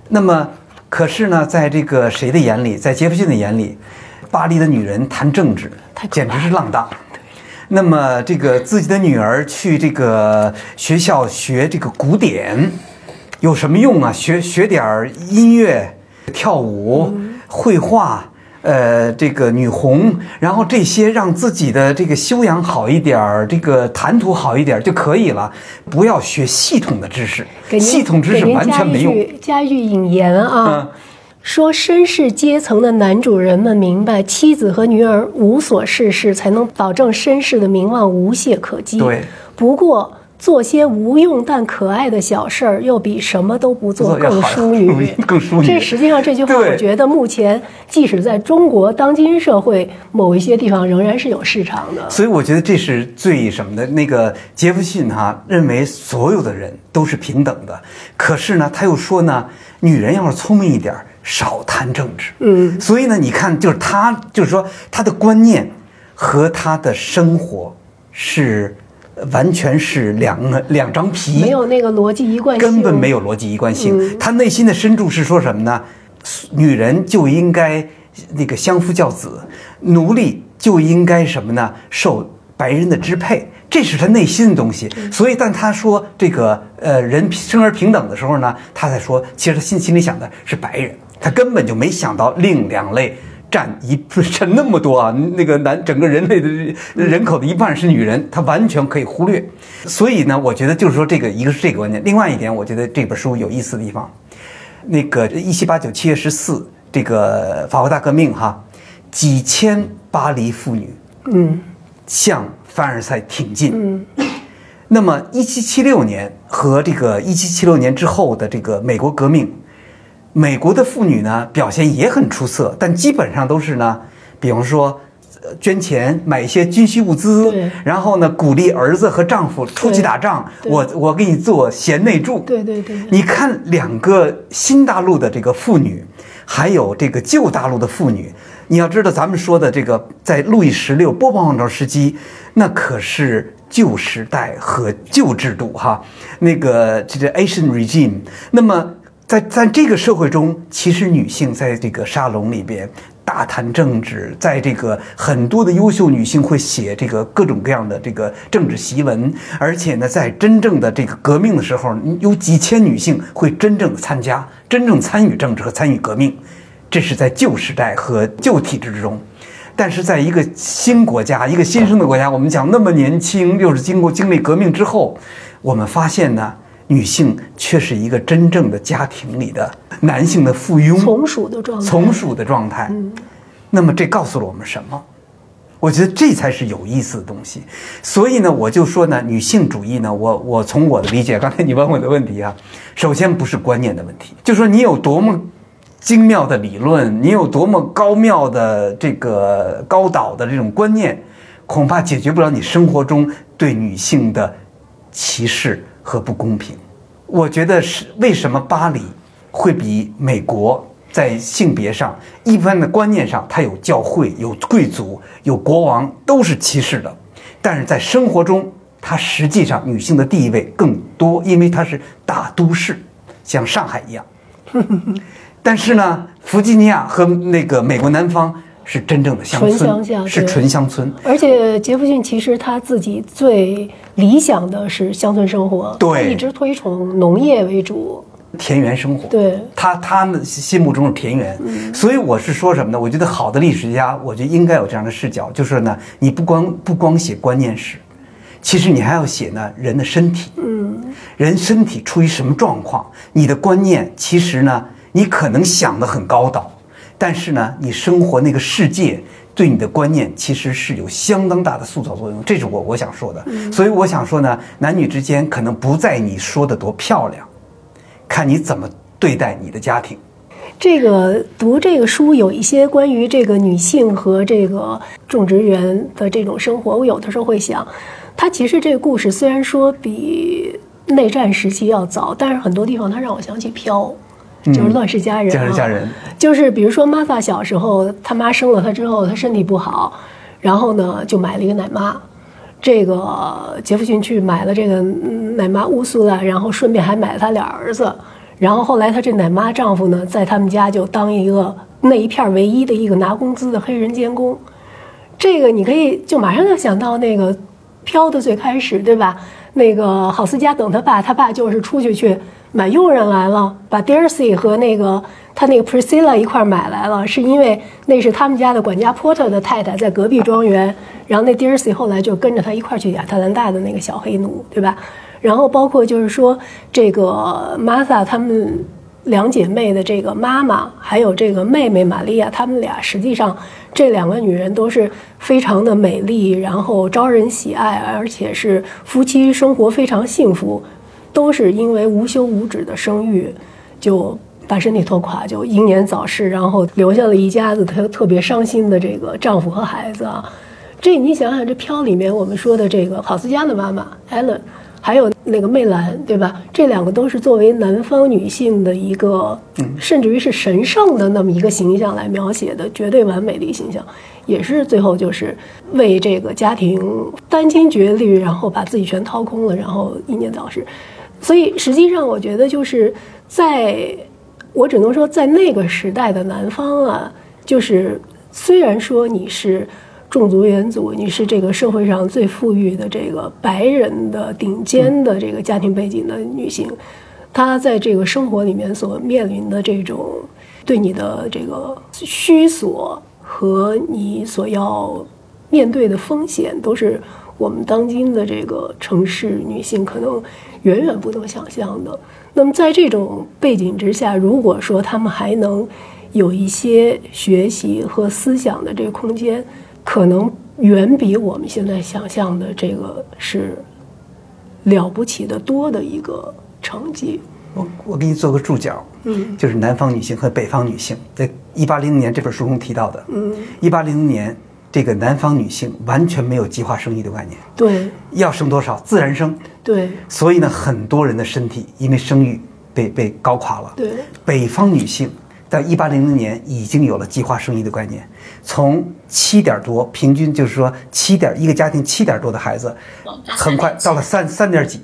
那么，可是呢，在这个谁的眼里，在杰弗逊的眼里，巴黎的女人谈政治，简直是浪荡。那么，这个自己的女儿去这个学校学这个古典，有什么用啊？学学点儿音乐、跳舞、绘画，呃，这个女红，然后这些让自己的这个修养好一点儿，这个谈吐好一点就可以了。不要学系统的知识，系统知识完全没用。加一句引言啊。说绅士阶层的男主人们明白，妻子和女儿无所事事，才能保证绅士的名望无懈可击。对。不过，做些无用但可爱的小事儿，又比什么都不做更淑女。更淑女。这实际上这句话，我觉得目前即使在中国当今社会某一些地方，仍然是有市场的。所以我觉得这是最什么的？那个杰弗逊哈认为所有的人都是平等的，可是呢，他又说呢，女人要是聪明一点，少谈政治。嗯。所以呢，你看，就是他，就是说他的观念和他的生活是。完全是两两张皮，没有那个逻辑一贯性，根本没有逻辑一贯性。他内心的深处是说什么呢？女人就应该那个相夫教子，奴隶就应该什么呢？受白人的支配，这是他内心的东西。所以，但他说这个呃人生而平等的时候呢，他在说，其实他心心里想的是白人，他根本就没想到另两类。占一占那么多啊，那个男整个人类的人口的一半是女人，她完全可以忽略。所以呢，我觉得就是说这个一个是这个观念，另外一点，我觉得这本书有意思的地方，那个一七八九七月十四这个法国大革命哈，几千巴黎妇女嗯向凡尔赛挺进嗯，那么一七七六年和这个一七七六年之后的这个美国革命。美国的妇女呢表现也很出色，但基本上都是呢，比方说，捐钱买一些军需物资，然后呢鼓励儿子和丈夫出去打仗，我我给你做贤内助。对对对。你看两个新大陆的这个妇女，还有这个旧大陆的妇女，你要知道咱们说的这个在路易十六波旁王朝时期，那可是旧时代和旧制度哈，那个这个 Asian regime，那么。在在这个社会中，其实女性在这个沙龙里边大谈政治，在这个很多的优秀女性会写这个各种各样的这个政治檄文，而且呢，在真正的这个革命的时候，有几千女性会真正的参加、真正参与政治和参与革命。这是在旧时代和旧体制之中，但是在一个新国家、一个新生的国家，我们讲那么年轻，又是经过经历革命之后，我们发现呢。女性却是一个真正的家庭里的男性的附庸，从属的状态。从属的状态。嗯，那么这告诉了我们什么？我觉得这才是有意思的东西。所以呢，我就说呢，女性主义呢，我我从我的理解，刚才你问我的问题啊，首先不是观念的问题，就说你有多么精妙的理论，你有多么高妙的这个高导的这种观念，恐怕解决不了你生活中对女性的歧视。和不公平，我觉得是为什么巴黎会比美国在性别上、一般的观念上，它有教会、有贵族、有国王，都是歧视的。但是在生活中，它实际上女性的地位更多，因为它是大都市，像上海一样。但是呢，弗吉尼亚和那个美国南方。是真正的乡村，是纯乡村。而且杰弗逊其实他自己最理想的是乡村生活，他一直推崇农业为主，田园生活。对，他他们心目中是田园。所以我是说什么呢？我觉得好的历史家，我觉得应该有这样的视角，就是呢，你不光不光写观念史，其实你还要写呢人的身体。嗯，人身体处于什么状况？你的观念其实呢，你可能想的很高导。但是呢，你生活那个世界对你的观念其实是有相当大的塑造作用，这是我我想说的。所以我想说呢，男女之间可能不在你说的多漂亮，看你怎么对待你的家庭。这个读这个书有一些关于这个女性和这个种植园的这种生活，我有的时候会想，它其实这个故事虽然说比内战时期要早，但是很多地方它让我想起飘。就是乱世佳人，乱世佳人，就是比如说玛萨小时候，他妈生了她之后，她身体不好，然后呢就买了一个奶妈。这个杰弗逊去买了这个奶妈乌苏拉，然后顺便还买了他俩儿子。然后后来他这奶妈丈夫呢，在他们家就当一个那一片唯一的一个拿工资的黑人监工。这个你可以就马上就想到那个飘的最开始，对吧？那个郝思嘉等他爸，他爸就是出去去。买佣人来了，把 Darcy 和那个他那个 Priscilla 一块买来了，是因为那是他们家的管家 Porter 的太太在隔壁庄园，然后那 Darcy 后来就跟着他一块去亚特兰大的那个小黑奴，对吧？然后包括就是说这个 Martha 他们两姐妹的这个妈妈，还有这个妹妹玛利亚，她们俩实际上这两个女人都是非常的美丽，然后招人喜爱，而且是夫妻生活非常幸福，都是因为无休无止的生育，就把身体拖垮，就英年早逝，然后留下了一家子特特别伤心的这个丈夫和孩子啊。这你想想，这飘里面我们说的这个郝思佳的妈妈艾伦。还有那个魅蓝，对吧？这两个都是作为南方女性的一个，甚至于是神圣的那么一个形象来描写的绝对完美的一个形象，也是最后就是为这个家庭殚精竭虑，然后把自己全掏空了，然后英年早逝。所以实际上，我觉得就是在，我只能说在那个时代的南方啊，就是虽然说你是。种族元祖，你是这个社会上最富裕的这个白人的顶尖的这个家庭背景的女性，她在这个生活里面所面临的这种对你的这个虚索和你所要面对的风险，都是我们当今的这个城市女性可能远远不能想象的。那么在这种背景之下，如果说她们还能有一些学习和思想的这个空间。可能远比我们现在想象的这个是了不起的多的一个成绩。我我给你做个注脚，嗯，就是南方女性和北方女性，在一八零零年这本书中提到的，嗯，一八零零年这个南方女性完全没有计划生育的概念，对，要生多少自然生，对，所以呢，很多人的身体因为生育被被搞垮了，对，北方女性。在一八零零年已经有了计划生育的概念，从七点多平均就是说七点一个家庭七点多的孩子，很快到了三三点几，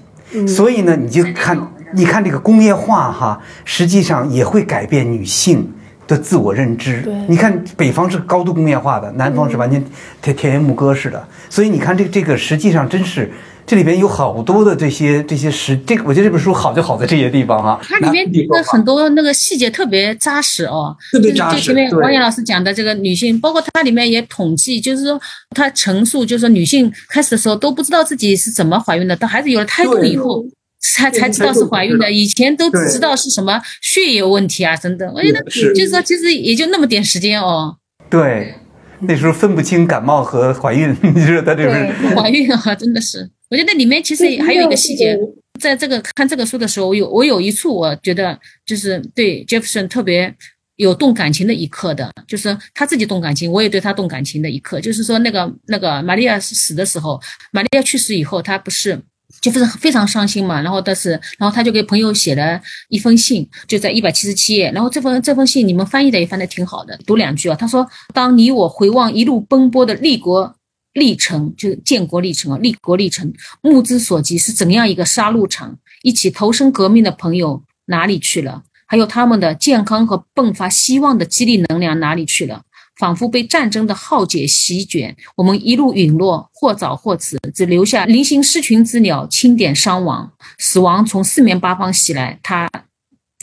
所以呢，你就看你看这个工业化哈，实际上也会改变女性的自我认知。你看北方是高度工业化的，南方是完全田田园牧歌式的，所以你看这这个实际上真是。这里边有好多的这些这些实，这个我觉得这本书好就好在这些地方哈。它里面的很多那个细节特别扎实哦，特别扎实。就前面王岩老师讲的这个女性，包括它里面也统计，就是说它陈述，就是说女性开始的时候都不知道自己是怎么怀孕的，到孩子有了胎动以后才才知道是怀孕的，以前都只知道是什么血液问题啊等等。我觉得就是说其实也就那么点时间哦。对，那时候分不清感冒和怀孕，你说他这是怀孕啊，真的是。我觉得里面其实还有一个细节，在这个看这个书的时候，我有我有一处我觉得就是对 Jefferson 特别有动感情的一刻的，就是他自己动感情，我也对他动感情的一刻，就是说那个那个玛利亚死的时候，玛利亚去世以后，他不是就非常非常伤心嘛，然后但是然后他就给朋友写了一封信，就在一百七十七页，然后这封这封信你们翻译的也翻的挺好的，读两句啊，他说：当你我回望一路奔波的立国。历程就是建国历程啊，立国历程，目之所及是怎样一个杀戮场？一起投身革命的朋友哪里去了？还有他们的健康和迸发希望的激励能量哪里去了？仿佛被战争的浩劫席卷，我们一路陨落，或早或迟，只留下零星失群之鸟，清点伤亡，死亡从四面八方袭来，他。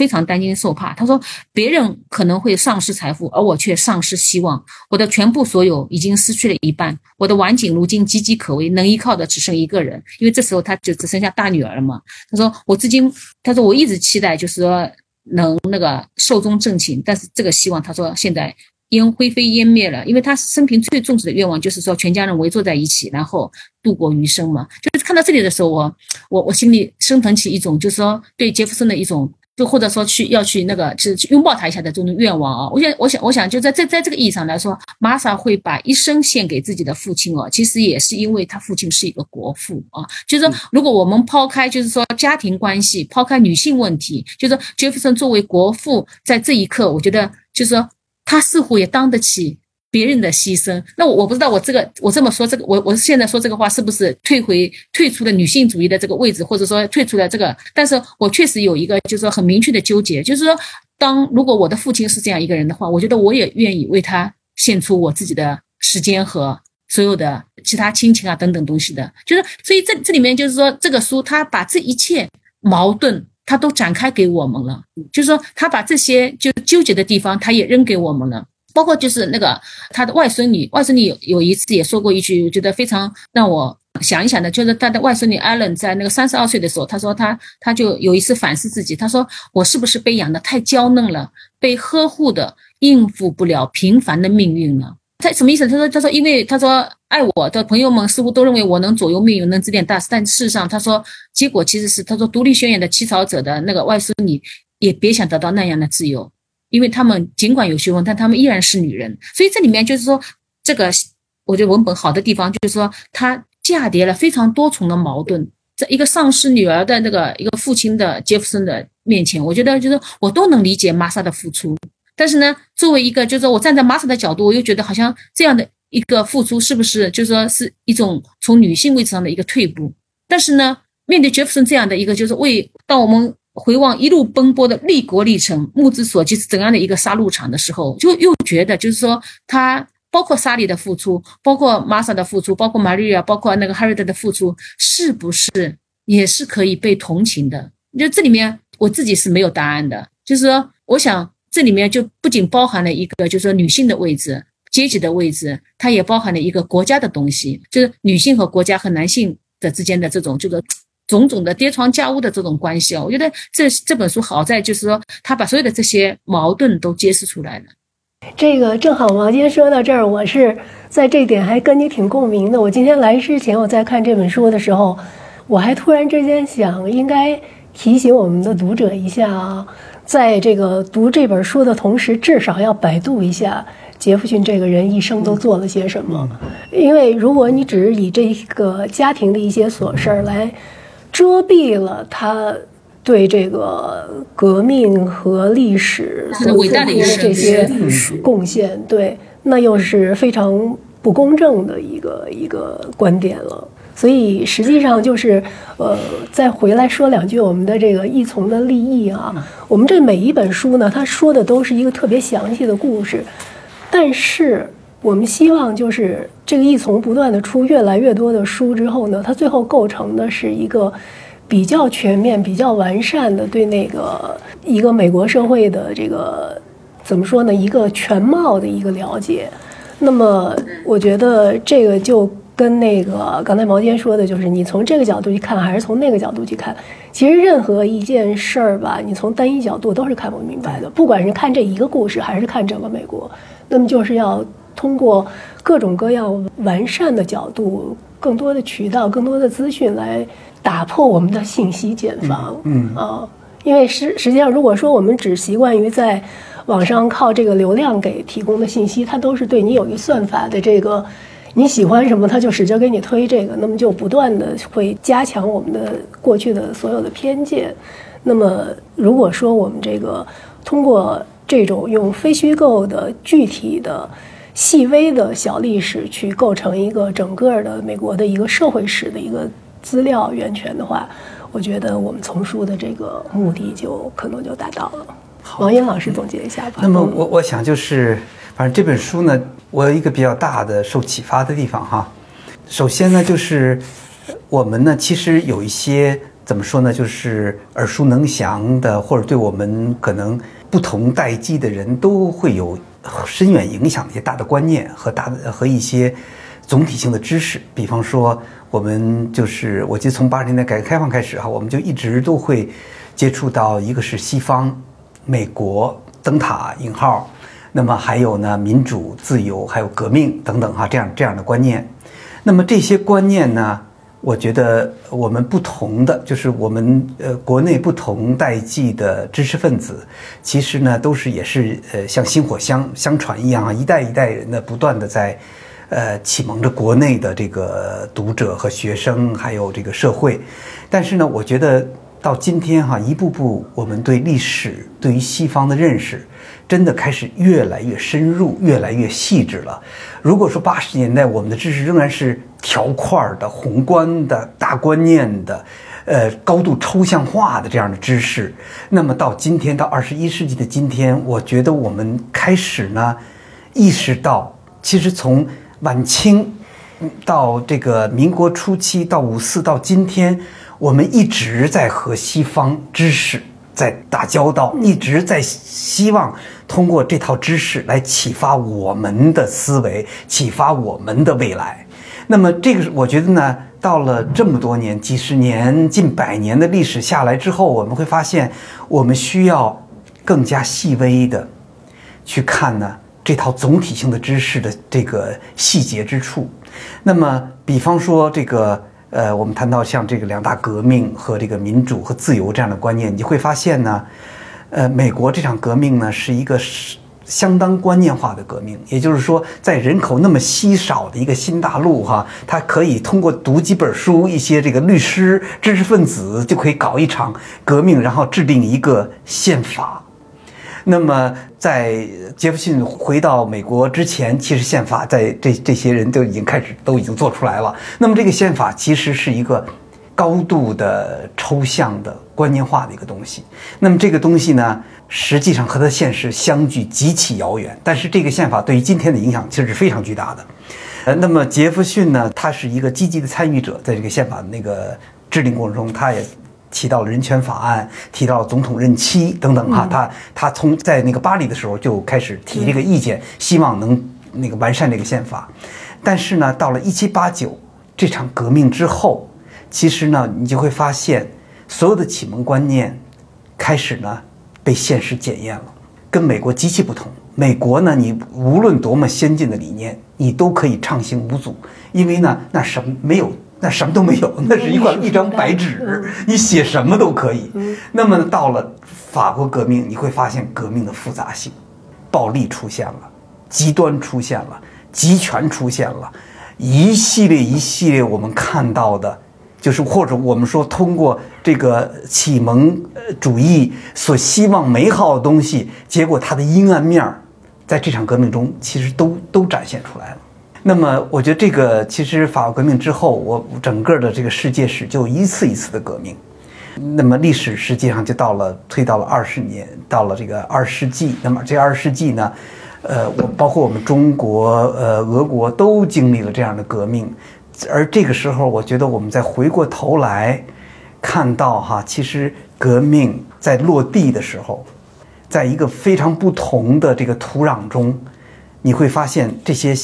非常担惊受怕。他说：“别人可能会丧失财富，而我却丧失希望。我的全部所有已经失去了一半。我的晚景如今岌岌可危，能依靠的只剩一个人。因为这时候他就只剩下大女儿了嘛。”他说：“我至今，他说我一直期待，就是说能那个寿终正寝。但是这个希望，他说现在烟灰飞烟灭了。因为他生平最重视的愿望就是说全家人围坐在一起，然后度过余生嘛。就是看到这里的时候，我我我心里升腾起一种，就是说对杰弗森的一种。”就或者说去要去那个，就是拥抱他一下的这种愿望啊！我想，我想，我想就在在在这个意义上来说，玛莎会把一生献给自己的父亲哦。其实也是因为他父亲是一个国父啊。就是说，如果我们抛开就是说家庭关系，抛开女性问题，就是说杰弗森作为国父，在这一刻，我觉得就是说他似乎也当得起。别人的牺牲，那我我不知道，我这个我这么说，这个我我现在说这个话是不是退回退出了女性主义的这个位置，或者说退出了这个？但是我确实有一个就是说很明确的纠结，就是说，当如果我的父亲是这样一个人的话，我觉得我也愿意为他献出我自己的时间和所有的其他亲情啊等等东西的。就是所以这这里面就是说，这个书他把这一切矛盾他都展开给我们了，就是说他把这些就纠结的地方他也扔给我们了。包括就是那个他的外孙女，外孙女有有一次也说过一句，我觉得非常让我想一想的，就是他的外孙女艾伦在那个三十二岁的时候，他说他他就有一次反思自己，他说我是不是被养的太娇嫩了，被呵护的应付不了平凡的命运呢？他什么意思？他说他说因为他说爱我的朋友们似乎都认为我能左右命运，能指点大事，但事实上他说结果其实是他说独立宣言的起草者的那个外孙女也别想得到那样的自由。因为他们尽管有学问，但他们依然是女人，所以这里面就是说，这个我觉得文本好的地方就是说，它嫁叠了非常多重的矛盾，在一个丧失女儿的那个一个父亲的杰弗森的面前，我觉得就是我都能理解玛莎的付出，但是呢，作为一个就是说我站在玛莎的角度，我又觉得好像这样的一个付出是不是就是说是一种从女性位置上的一个退步？但是呢，面对杰弗森这样的一个就是为当我们。回望一路奔波的立国历程，目之所及是怎样的一个杀戮场的时候，就又觉得就是说，他包括莎莉的付出，包括玛莎的付出，包括玛丽亚，包括那个哈瑞德的付出，是不是也是可以被同情的？就这里面我自己是没有答案的。就是说，我想这里面就不仅包含了一个，就是说女性的位置、阶级的位置，它也包含了一个国家的东西，就是女性和国家和男性的之间的这种这个。种种的跌床架屋的这种关系啊，我觉得这这本书好在就是说，他把所有的这些矛盾都揭示出来了。这个正好王坚说到这儿，我是在这点还跟你挺共鸣的。我今天来之前，我在看这本书的时候，我还突然之间想，应该提醒我们的读者一下啊，在这个读这本书的同时，至少要百度一下杰弗逊这个人一生都做了些什么。因为如果你只是以这个家庭的一些琐事儿来。遮蔽了他对这个革命和历史所做出的这些贡献，对，那又是非常不公正的一个一个观点了。所以实际上就是，呃，再回来说两句我们的这个译从的立意啊。我们这每一本书呢，它说的都是一个特别详细的故事，但是我们希望就是。这个一从不断的出越来越多的书之后呢，它最后构成的是一个比较全面、比较完善的对那个一个美国社会的这个怎么说呢？一个全貌的一个了解。那么，我觉得这个就跟那个刚才毛尖说的，就是你从这个角度去看，还是从那个角度去看，其实任何一件事儿吧，你从单一角度都是看不明白的。不管是看这一个故事，还是看整个美国，那么就是要。通过各种各样完善的角度、更多的渠道、更多的资讯来打破我们的信息茧房。嗯啊，因为实实际上，如果说我们只习惯于在网上靠这个流量给提供的信息，它都是对你有一个算法的这个你喜欢什么，它就使劲给你推这个，那么就不断的会加强我们的过去的所有的偏见。那么如果说我们这个通过这种用非虚构的具体的细微的小历史去构成一个整个的美国的一个社会史的一个资料源泉的话，我觉得我们丛书的这个目的就可能就达到了。王英老师总结一下吧。那么我我想就是，反正这本书呢，我有一个比较大的受启发的地方哈。首先呢，就是我们呢其实有一些怎么说呢，就是耳熟能详的，或者对我们可能不同代际的人都会有。深远影响的一些大的观念和大的和一些总体性的知识，比方说，我们就是我记得从八十年代改革开放开始哈，我们就一直都会接触到一个是西方美国灯塔引号，那么还有呢民主自由还有革命等等哈这样这样的观念，那么这些观念呢？我觉得我们不同的就是我们呃国内不同代际的知识分子，其实呢都是也是呃像薪火相相传一样啊，一代一代人呢不断的在，呃启蒙着国内的这个读者和学生，还有这个社会。但是呢，我觉得到今天哈，一步步我们对历史对于西方的认识。真的开始越来越深入，越来越细致了。如果说八十年代我们的知识仍然是条块的、宏观的、大观念的，呃，高度抽象化的这样的知识，那么到今天，到二十一世纪的今天，我觉得我们开始呢，意识到，其实从晚清到这个民国初期，到五四到今天，我们一直在和西方知识在打交道，一直在希望通过这套知识来启发我们的思维，启发我们的未来。那么这个，我觉得呢，到了这么多年、几十年、近百年的历史下来之后，我们会发现，我们需要更加细微的去看呢这套总体性的知识的这个细节之处。那么，比方说这个。呃，我们谈到像这个两大革命和这个民主和自由这样的观念，你会发现呢，呃，美国这场革命呢是一个相当观念化的革命，也就是说，在人口那么稀少的一个新大陆哈，它可以通过读几本书，一些这个律师、知识分子就可以搞一场革命，然后制定一个宪法。那么，在杰弗逊回到美国之前，其实宪法在这这些人都已经开始都已经做出来了。那么，这个宪法其实是一个高度的抽象的观念化的一个东西。那么，这个东西呢，实际上和它现实相距极其遥远。但是，这个宪法对于今天的影响其实是非常巨大的。呃，那么杰弗逊呢，他是一个积极的参与者，在这个宪法的那个制定过程中，他也。提到了人权法案，提到了总统任期等等哈，他他从在那个巴黎的时候就开始提这个意见，希望能那个完善这个宪法。但是呢，到了一七八九这场革命之后，其实呢，你就会发现所有的启蒙观念开始呢被现实检验了，跟美国极其不同。美国呢，你无论多么先进的理念，你都可以畅行无阻，因为呢，那什么没有。那什么都没有，那是一块一张白纸，你写什么都可以。那么到了法国革命，你会发现革命的复杂性，暴力出现了，极端出现了，集权出现了，一系列一系列我们看到的，就是或者我们说通过这个启蒙主义所希望美好的东西，结果它的阴暗面儿，在这场革命中其实都都展现出来了。那么，我觉得这个其实法国革命之后，我整个的这个世界史就一次一次的革命。那么历史实际上就到了推到了二十年，到了这个二世纪。那么这二世纪呢，呃，我包括我们中国、呃，俄国都经历了这样的革命。而这个时候，我觉得我们再回过头来看到哈，其实革命在落地的时候，在一个非常不同的这个土壤中，你会发现这些。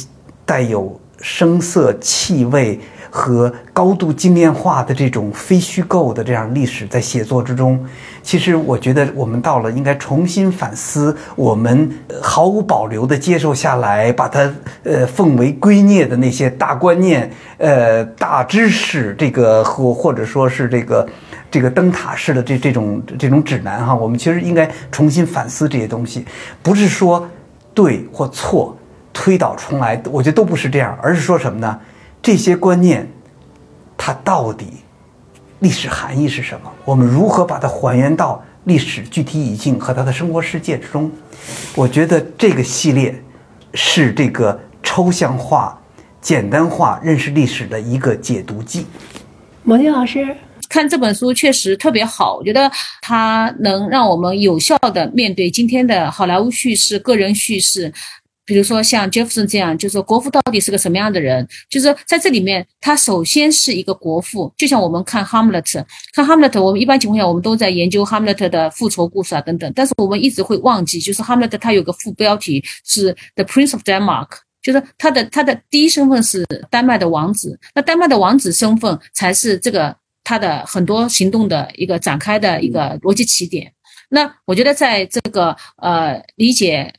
带有声色气味和高度精炼化的这种非虚构的这样历史，在写作之中，其实我觉得我们到了应该重新反思，我们毫无保留地接受下来，把它呃奉为圭臬的那些大观念、呃大知识，这个或或者说是这个这个灯塔式的这这种这种指南哈，我们其实应该重新反思这些东西，不是说对或错。推倒重来，我觉得都不是这样，而是说什么呢？这些观念，它到底历史含义是什么？我们如何把它还原到历史具体语境和他的生活世界之中？我觉得这个系列是这个抽象化、简单化认识历史的一个解读剂。毛金老师看这本书确实特别好，我觉得它能让我们有效的面对今天的好莱坞叙事、个人叙事。比如说像杰弗森这样，就是国父到底是个什么样的人？就是在这里面，他首先是一个国父，就像我们看哈姆雷特，看哈姆雷特，我们一般情况下我们都在研究哈姆雷特的复仇故事啊等等，但是我们一直会忘记，就是哈姆雷特他有个副标题是 The Prince of Denmark，就是他的他的第一身份是丹麦的王子，那丹麦的王子身份才是这个他的很多行动的一个展开的一个逻辑起点。那我觉得在这个呃理解。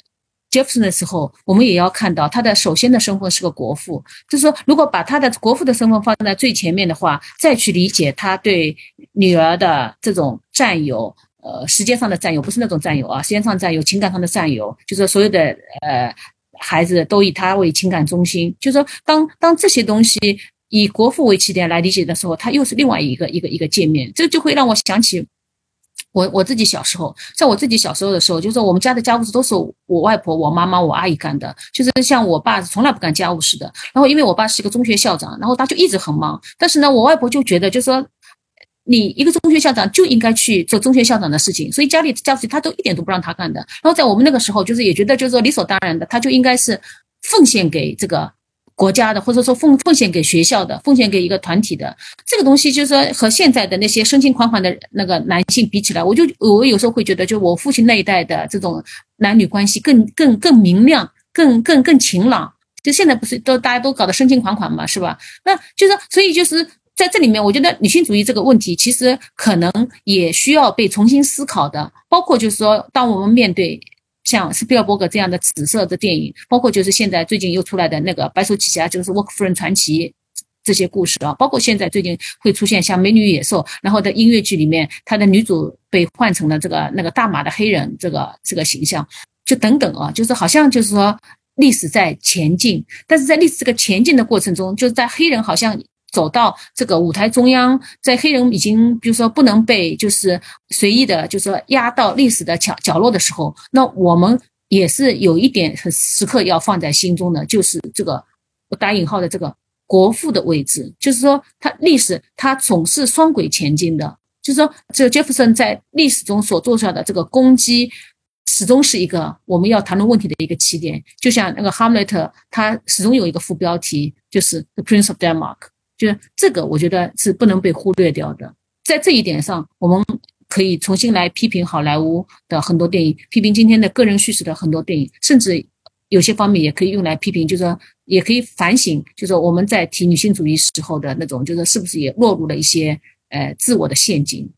杰弗森的时候，我们也要看到他的首先的身份是个国父，就是说，如果把他的国父的身份放在最前面的话，再去理解他对女儿的这种占有，呃，时间上的占有，不是那种占有啊，时间上占有，情感上的占有，就是所有的呃孩子都以他为情感中心，就是说，当当这些东西以国父为起点来理解的时候，他又是另外一个一个一个界面，这就会让我想起。我我自己小时候，在我自己小时候的时候，就是我们家的家务事都是我外婆、我妈妈、我阿姨干的，就是像我爸从来不干家务事的。然后因为我爸是一个中学校长，然后他就一直很忙。但是呢，我外婆就觉得，就是说，你一个中学校长就应该去做中学校长的事情，所以家里家务事他都一点都不让他干的。然后在我们那个时候，就是也觉得就是说理所当然的，他就应该是奉献给这个国家的，或者说奉奉献给学校的，奉献给一个团体的，这个东西就是说和现在的那些深情款款的那个男性比起来，我就我有时候会觉得，就我父亲那一代的这种男女关系更更更明亮，更更更晴朗。就现在不是都大家都搞得深情款款嘛，是吧？那就是所以就是在这里面，我觉得女性主义这个问题其实可能也需要被重新思考的，包括就是说，当我们面对。像斯皮尔伯格这样的紫色的电影，包括就是现在最近又出来的那个《白手起家》，就是《沃克夫人传奇》这些故事啊，包括现在最近会出现像《美女野兽》，然后在音乐剧里面，他的女主被换成了这个那个大马的黑人这个这个形象，就等等啊，就是好像就是说历史在前进，但是在历史这个前进的过程中，就是在黑人好像。走到这个舞台中央，在黑人已经，比如说不能被就是随意的，就是说压到历史的角角落的时候，那我们也是有一点时刻要放在心中的，就是这个我打引号的这个国父的位置，就是说他历史他总是双轨前进的，就是说这个杰弗森在历史中所做出来的这个攻击，始终是一个我们要谈论问题的一个起点，就像那个哈姆雷特，他始终有一个副标题，就是 The Prince of Denmark。就是这个，我觉得是不能被忽略掉的。在这一点上，我们可以重新来批评好莱坞的很多电影，批评今天的个人叙事的很多电影，甚至有些方面也可以用来批评，就是说也可以反省，就是我们在提女性主义时候的那种，就是是不是也落入了一些呃自我的陷阱。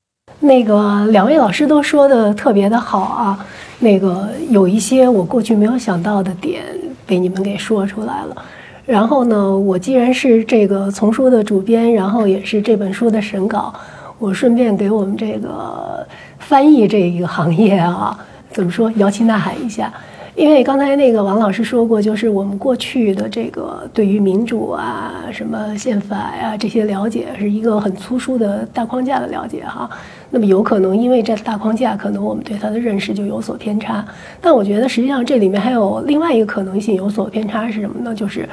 那个两位老师都说的特别的好啊，那个有一些我过去没有想到的点被你们给说出来了。然后呢，我既然是这个丛书的主编，然后也是这本书的审稿，我顺便给我们这个翻译这一个行业啊，怎么说摇旗呐喊一下？因为刚才那个王老师说过，就是我们过去的这个对于民主啊、什么宪法呀这些了解，是一个很粗疏的大框架的了解哈。那么有可能因为这大框架，可能我们对它的认识就有所偏差。但我觉得实际上这里面还有另外一个可能性有所偏差是什么呢？就是。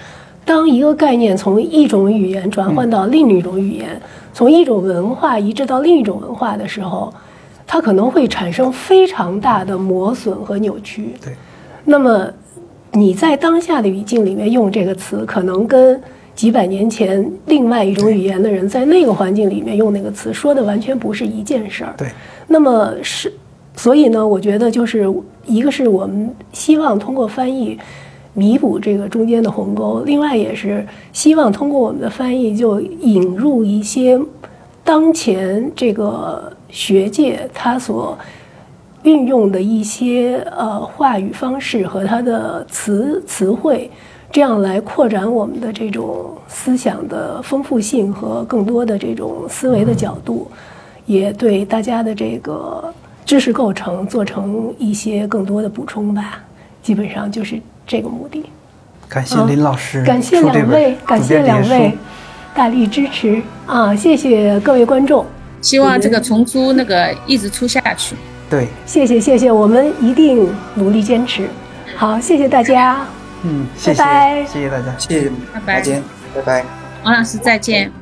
当一个概念从一种语言转换到另一种语言，从一种文化移植到另一种文化的时候，它可能会产生非常大的磨损和扭曲。对。那么你在当下的语境里面用这个词，可能跟几百年前另外一种语言的人在那个环境里面用那个词说的完全不是一件事儿。对。那么是，所以呢，我觉得就是一个是我们希望通过翻译。弥补这个中间的鸿沟，另外也是希望通过我们的翻译，就引入一些当前这个学界它所运用的一些呃话语方式和它的词词汇，这样来扩展我们的这种思想的丰富性和更多的这种思维的角度，也对大家的这个知识构成做成一些更多的补充吧。基本上就是。这个目的，感谢林老师，感谢两位，感谢两位大力支持啊！谢谢各位观众，希望这个重租那个一直出下去。对，谢谢谢谢，我们一定努力坚持。好，谢谢大家。嗯，谢谢，谢谢大家，谢谢，拜拜，再见，拜拜，王老师再见。